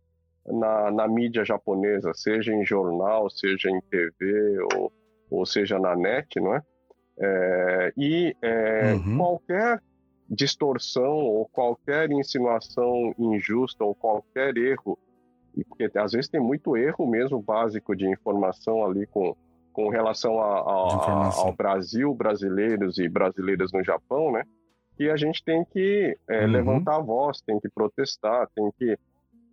na, na mídia japonesa, seja em jornal, seja em TV ou, ou seja na net, não é? É, e é, uhum. qualquer distorção ou qualquer insinuação injusta ou qualquer erro, e porque às vezes tem muito erro mesmo básico de informação ali com, com relação a, a, ao Brasil, brasileiros e brasileiras no Japão, né? E a gente tem que é, uhum. levantar a voz, tem que protestar, tem que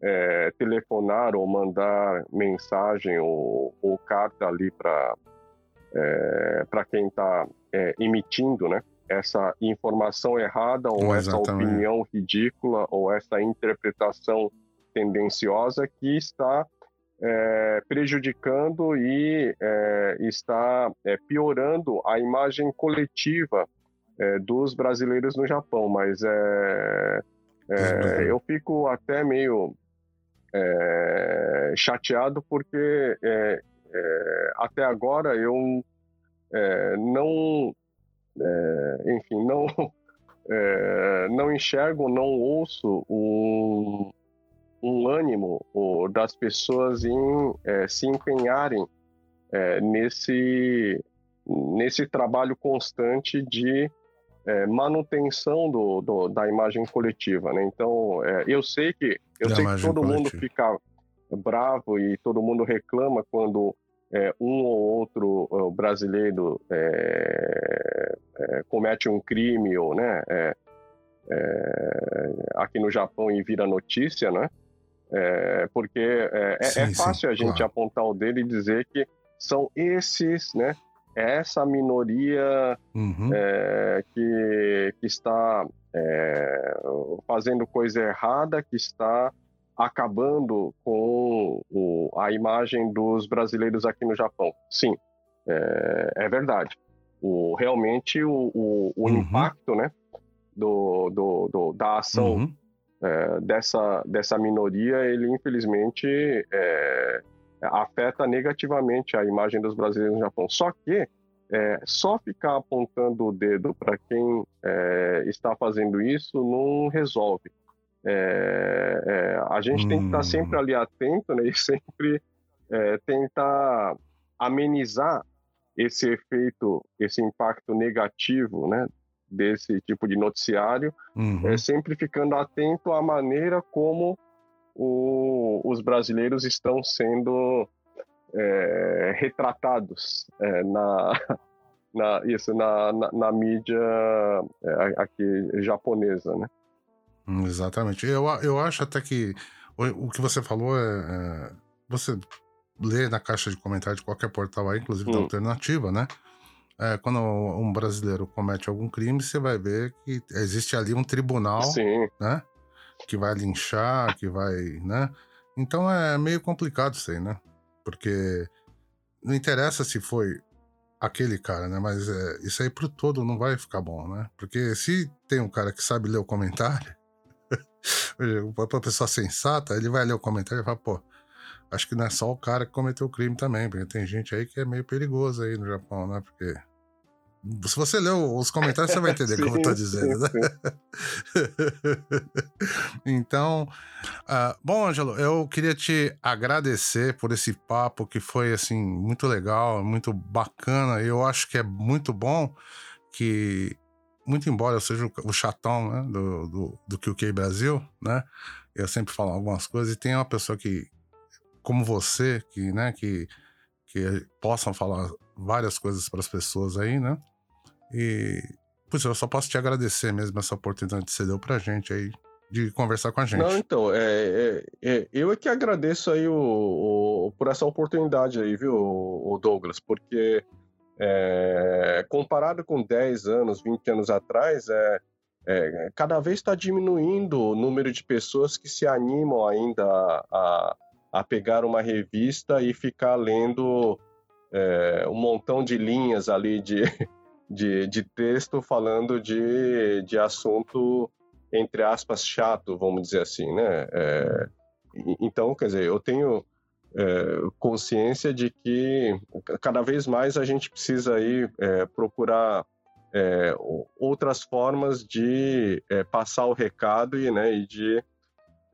é, telefonar ou mandar mensagem ou, ou carta ali para é, para quem está é, emitindo né, essa informação errada ou essa opinião ridícula ou essa interpretação tendenciosa que está é, prejudicando e é, está é, piorando a imagem coletiva é, dos brasileiros no Japão. Mas eu fico até meio chateado porque é, até agora eu é, não, é, enfim, não, [laughs] é, não enxergo, não ouço um, um ânimo das pessoas em é, se empenharem é, nesse, nesse trabalho constante de manutenção do, do, da imagem coletiva. Né? Então, eu sei que eu sei que todo coletiva. mundo fica bravo e todo mundo reclama quando é, um ou outro é, brasileiro é, é, comete um crime ou né é, é, aqui no Japão e vira notícia né porque é, sim, fácil sim, a gente claro. apontar o dedo e dizer que são esses né essa minoria uhum. que, que está fazendo coisa errada que está acabando com o, a imagem dos brasileiros aqui no Japão. Sim, é, é verdade. O, realmente o, o, o uhum. impacto né, do, do, do da ação uhum. É, dessa, dessa minoria, ele infelizmente é, afeta negativamente a imagem dos brasileiros no Japão. Só que é, só ficar apontando o dedo para quem é, está fazendo isso não resolve. é, é, a gente hum. tem que estar sempre hum. ali atento né, e sempre tentar amenizar esse efeito, esse impacto negativo né, desse tipo de noticiário, uhum. é, sempre ficando atento à maneira como o, os brasileiros estão sendo é, retratados é, na, [laughs] na, isso, na, na, na mídia é, aqui japonesa, né? Exatamente. Eu, eu acho até que o, o que você falou é, é, Você lê na caixa de comentário de qualquer portal aí, inclusive hum. da alternativa, né? É, quando um brasileiro comete algum crime, você vai ver que existe ali um tribunal, Sim. né? Que vai linchar, que vai, né? Então é meio complicado isso aí, né? Porque não interessa se foi aquele cara, né? Mas é, isso aí pro todo não vai ficar bom, né? Porque se tem um cara que sabe ler o comentário, [laughs] pra pessoa sensata, ele vai ler o comentário e vai, pô, acho que não é só o cara que cometeu o crime também, porque tem gente aí que é meio perigoso aí no Japão, né? Porque se você ler os comentários, você vai entender [laughs] sim, como eu tô dizendo, né? [laughs] então, uh, bom, Ângelo, eu queria te agradecer por esse papo que foi, assim, muito legal, muito bacana. Eu acho que é muito bom que, muito embora eu seja o chatão né, do, do, do QQ Brasil, né? Eu sempre falo algumas coisas e tem uma pessoa que, como você, que, né, que, que possam falar várias coisas para as pessoas aí, né? E, putz, eu só posso te agradecer mesmo essa oportunidade que você deu pra gente aí de conversar com a gente. Não, então, é, é, é eu é que agradeço aí o, o, por essa oportunidade aí, viu, o Douglas, porque é, comparado com 10 anos, 20 anos atrás, é, é cada vez está diminuindo o número de pessoas que se animam ainda a, a pegar uma revista e ficar lendo é, um montão de linhas ali de [laughs] de, de texto falando de, de assunto, entre aspas, chato, vamos dizer assim, né? É, então, quer dizer, eu tenho é, consciência de que cada vez mais a gente precisa aí é, procurar é, outras formas de é, passar o recado e, né, e de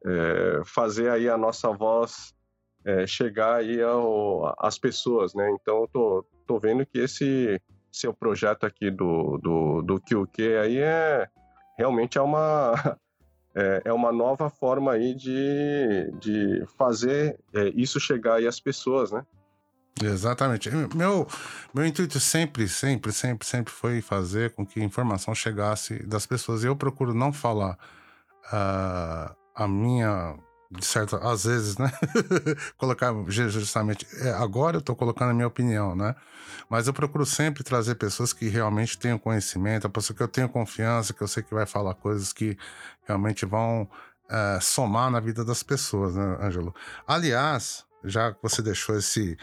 é, fazer aí a nossa voz chegar aí ao, às pessoas, né? Então, eu tô, tô vendo que esse seu projeto aqui do, do, do QQ aí é realmente é uma [laughs] é, é uma nova forma aí de, de fazer é, isso chegar aí às pessoas, né? Exatamente. Meu, meu intuito sempre, sempre, sempre, sempre foi fazer com que a informação chegasse das pessoas. Eu procuro não falar uh, a minha de certa, às vezes, né? [laughs] Colocar justamente. É, agora eu estou colocando a minha opinião, né? Mas eu procuro sempre trazer pessoas que realmente tenham conhecimento, a pessoa que eu tenho confiança, que eu sei que vai falar coisas que realmente vão é, somar na vida das pessoas, né, Ângelo? Aliás, já que você deixou esse.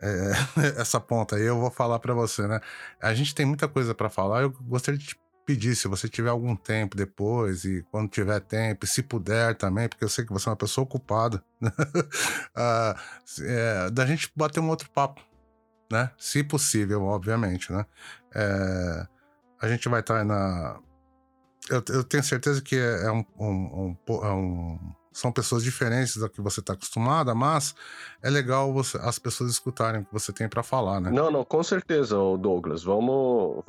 É, [laughs] essa ponta aí, eu vou falar para você, né? A gente tem muita coisa para falar. Eu gostaria de te pedir, se você tiver algum tempo depois e quando tiver tempo, se puder também, porque eu sei que você é uma pessoa ocupada, [laughs] uh, é, da gente bater um outro papo, né? Se possível, obviamente, né? É, a gente vai estar na. Eu, eu, tenho certeza que é, é um, um, um, é um, são pessoas diferentes da que você está acostumada, mas é legal você, as pessoas escutarem o que você tem para falar, né? Não, não, com certeza, Douglas. Vamos,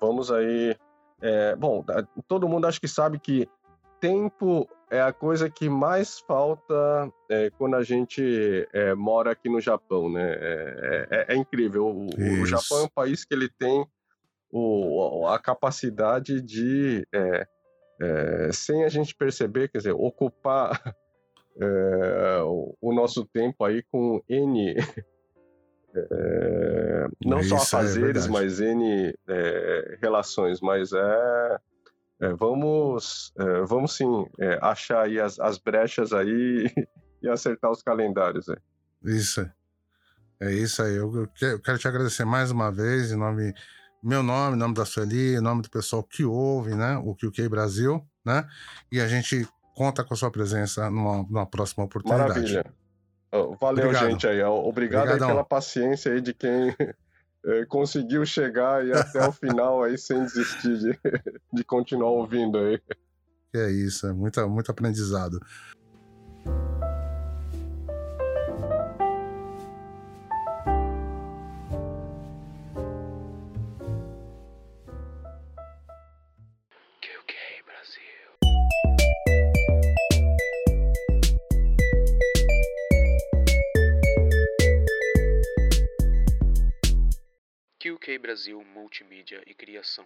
vamos aí é, bom, todo mundo acho que sabe que tempo é a coisa que mais falta é, quando a gente é, mora aqui no Japão, né? É, é, é incrível. O, o, Japão é um país que ele tem o, a capacidade de, é, sem a gente perceber, quer dizer, ocupar [laughs] o, o nosso tempo aí com N é, não Isso só é fazeres, é mas N é, relações, mas é, é vamos, é, vamos sim achar aí as, as, brechas aí [laughs] e acertar os calendários. É. Isso, é isso aí. Eu, eu, quero te agradecer mais uma vez em nome meu nome, em nome da Sueli, em nome do pessoal que ouve, né, o QQ Brasil, né, e a gente conta com a sua presença numa, numa próxima oportunidade. Maravilha. Valeu, Obrigado. gente aí. Obrigado aí pela paciência aí de quem [laughs] eh, conseguiu chegar aí até o [laughs] final aí sem desistir de, [laughs] de continuar ouvindo aí. Que é isso, é muito, muito aprendizado. QK Brasil Multimídia e Criação.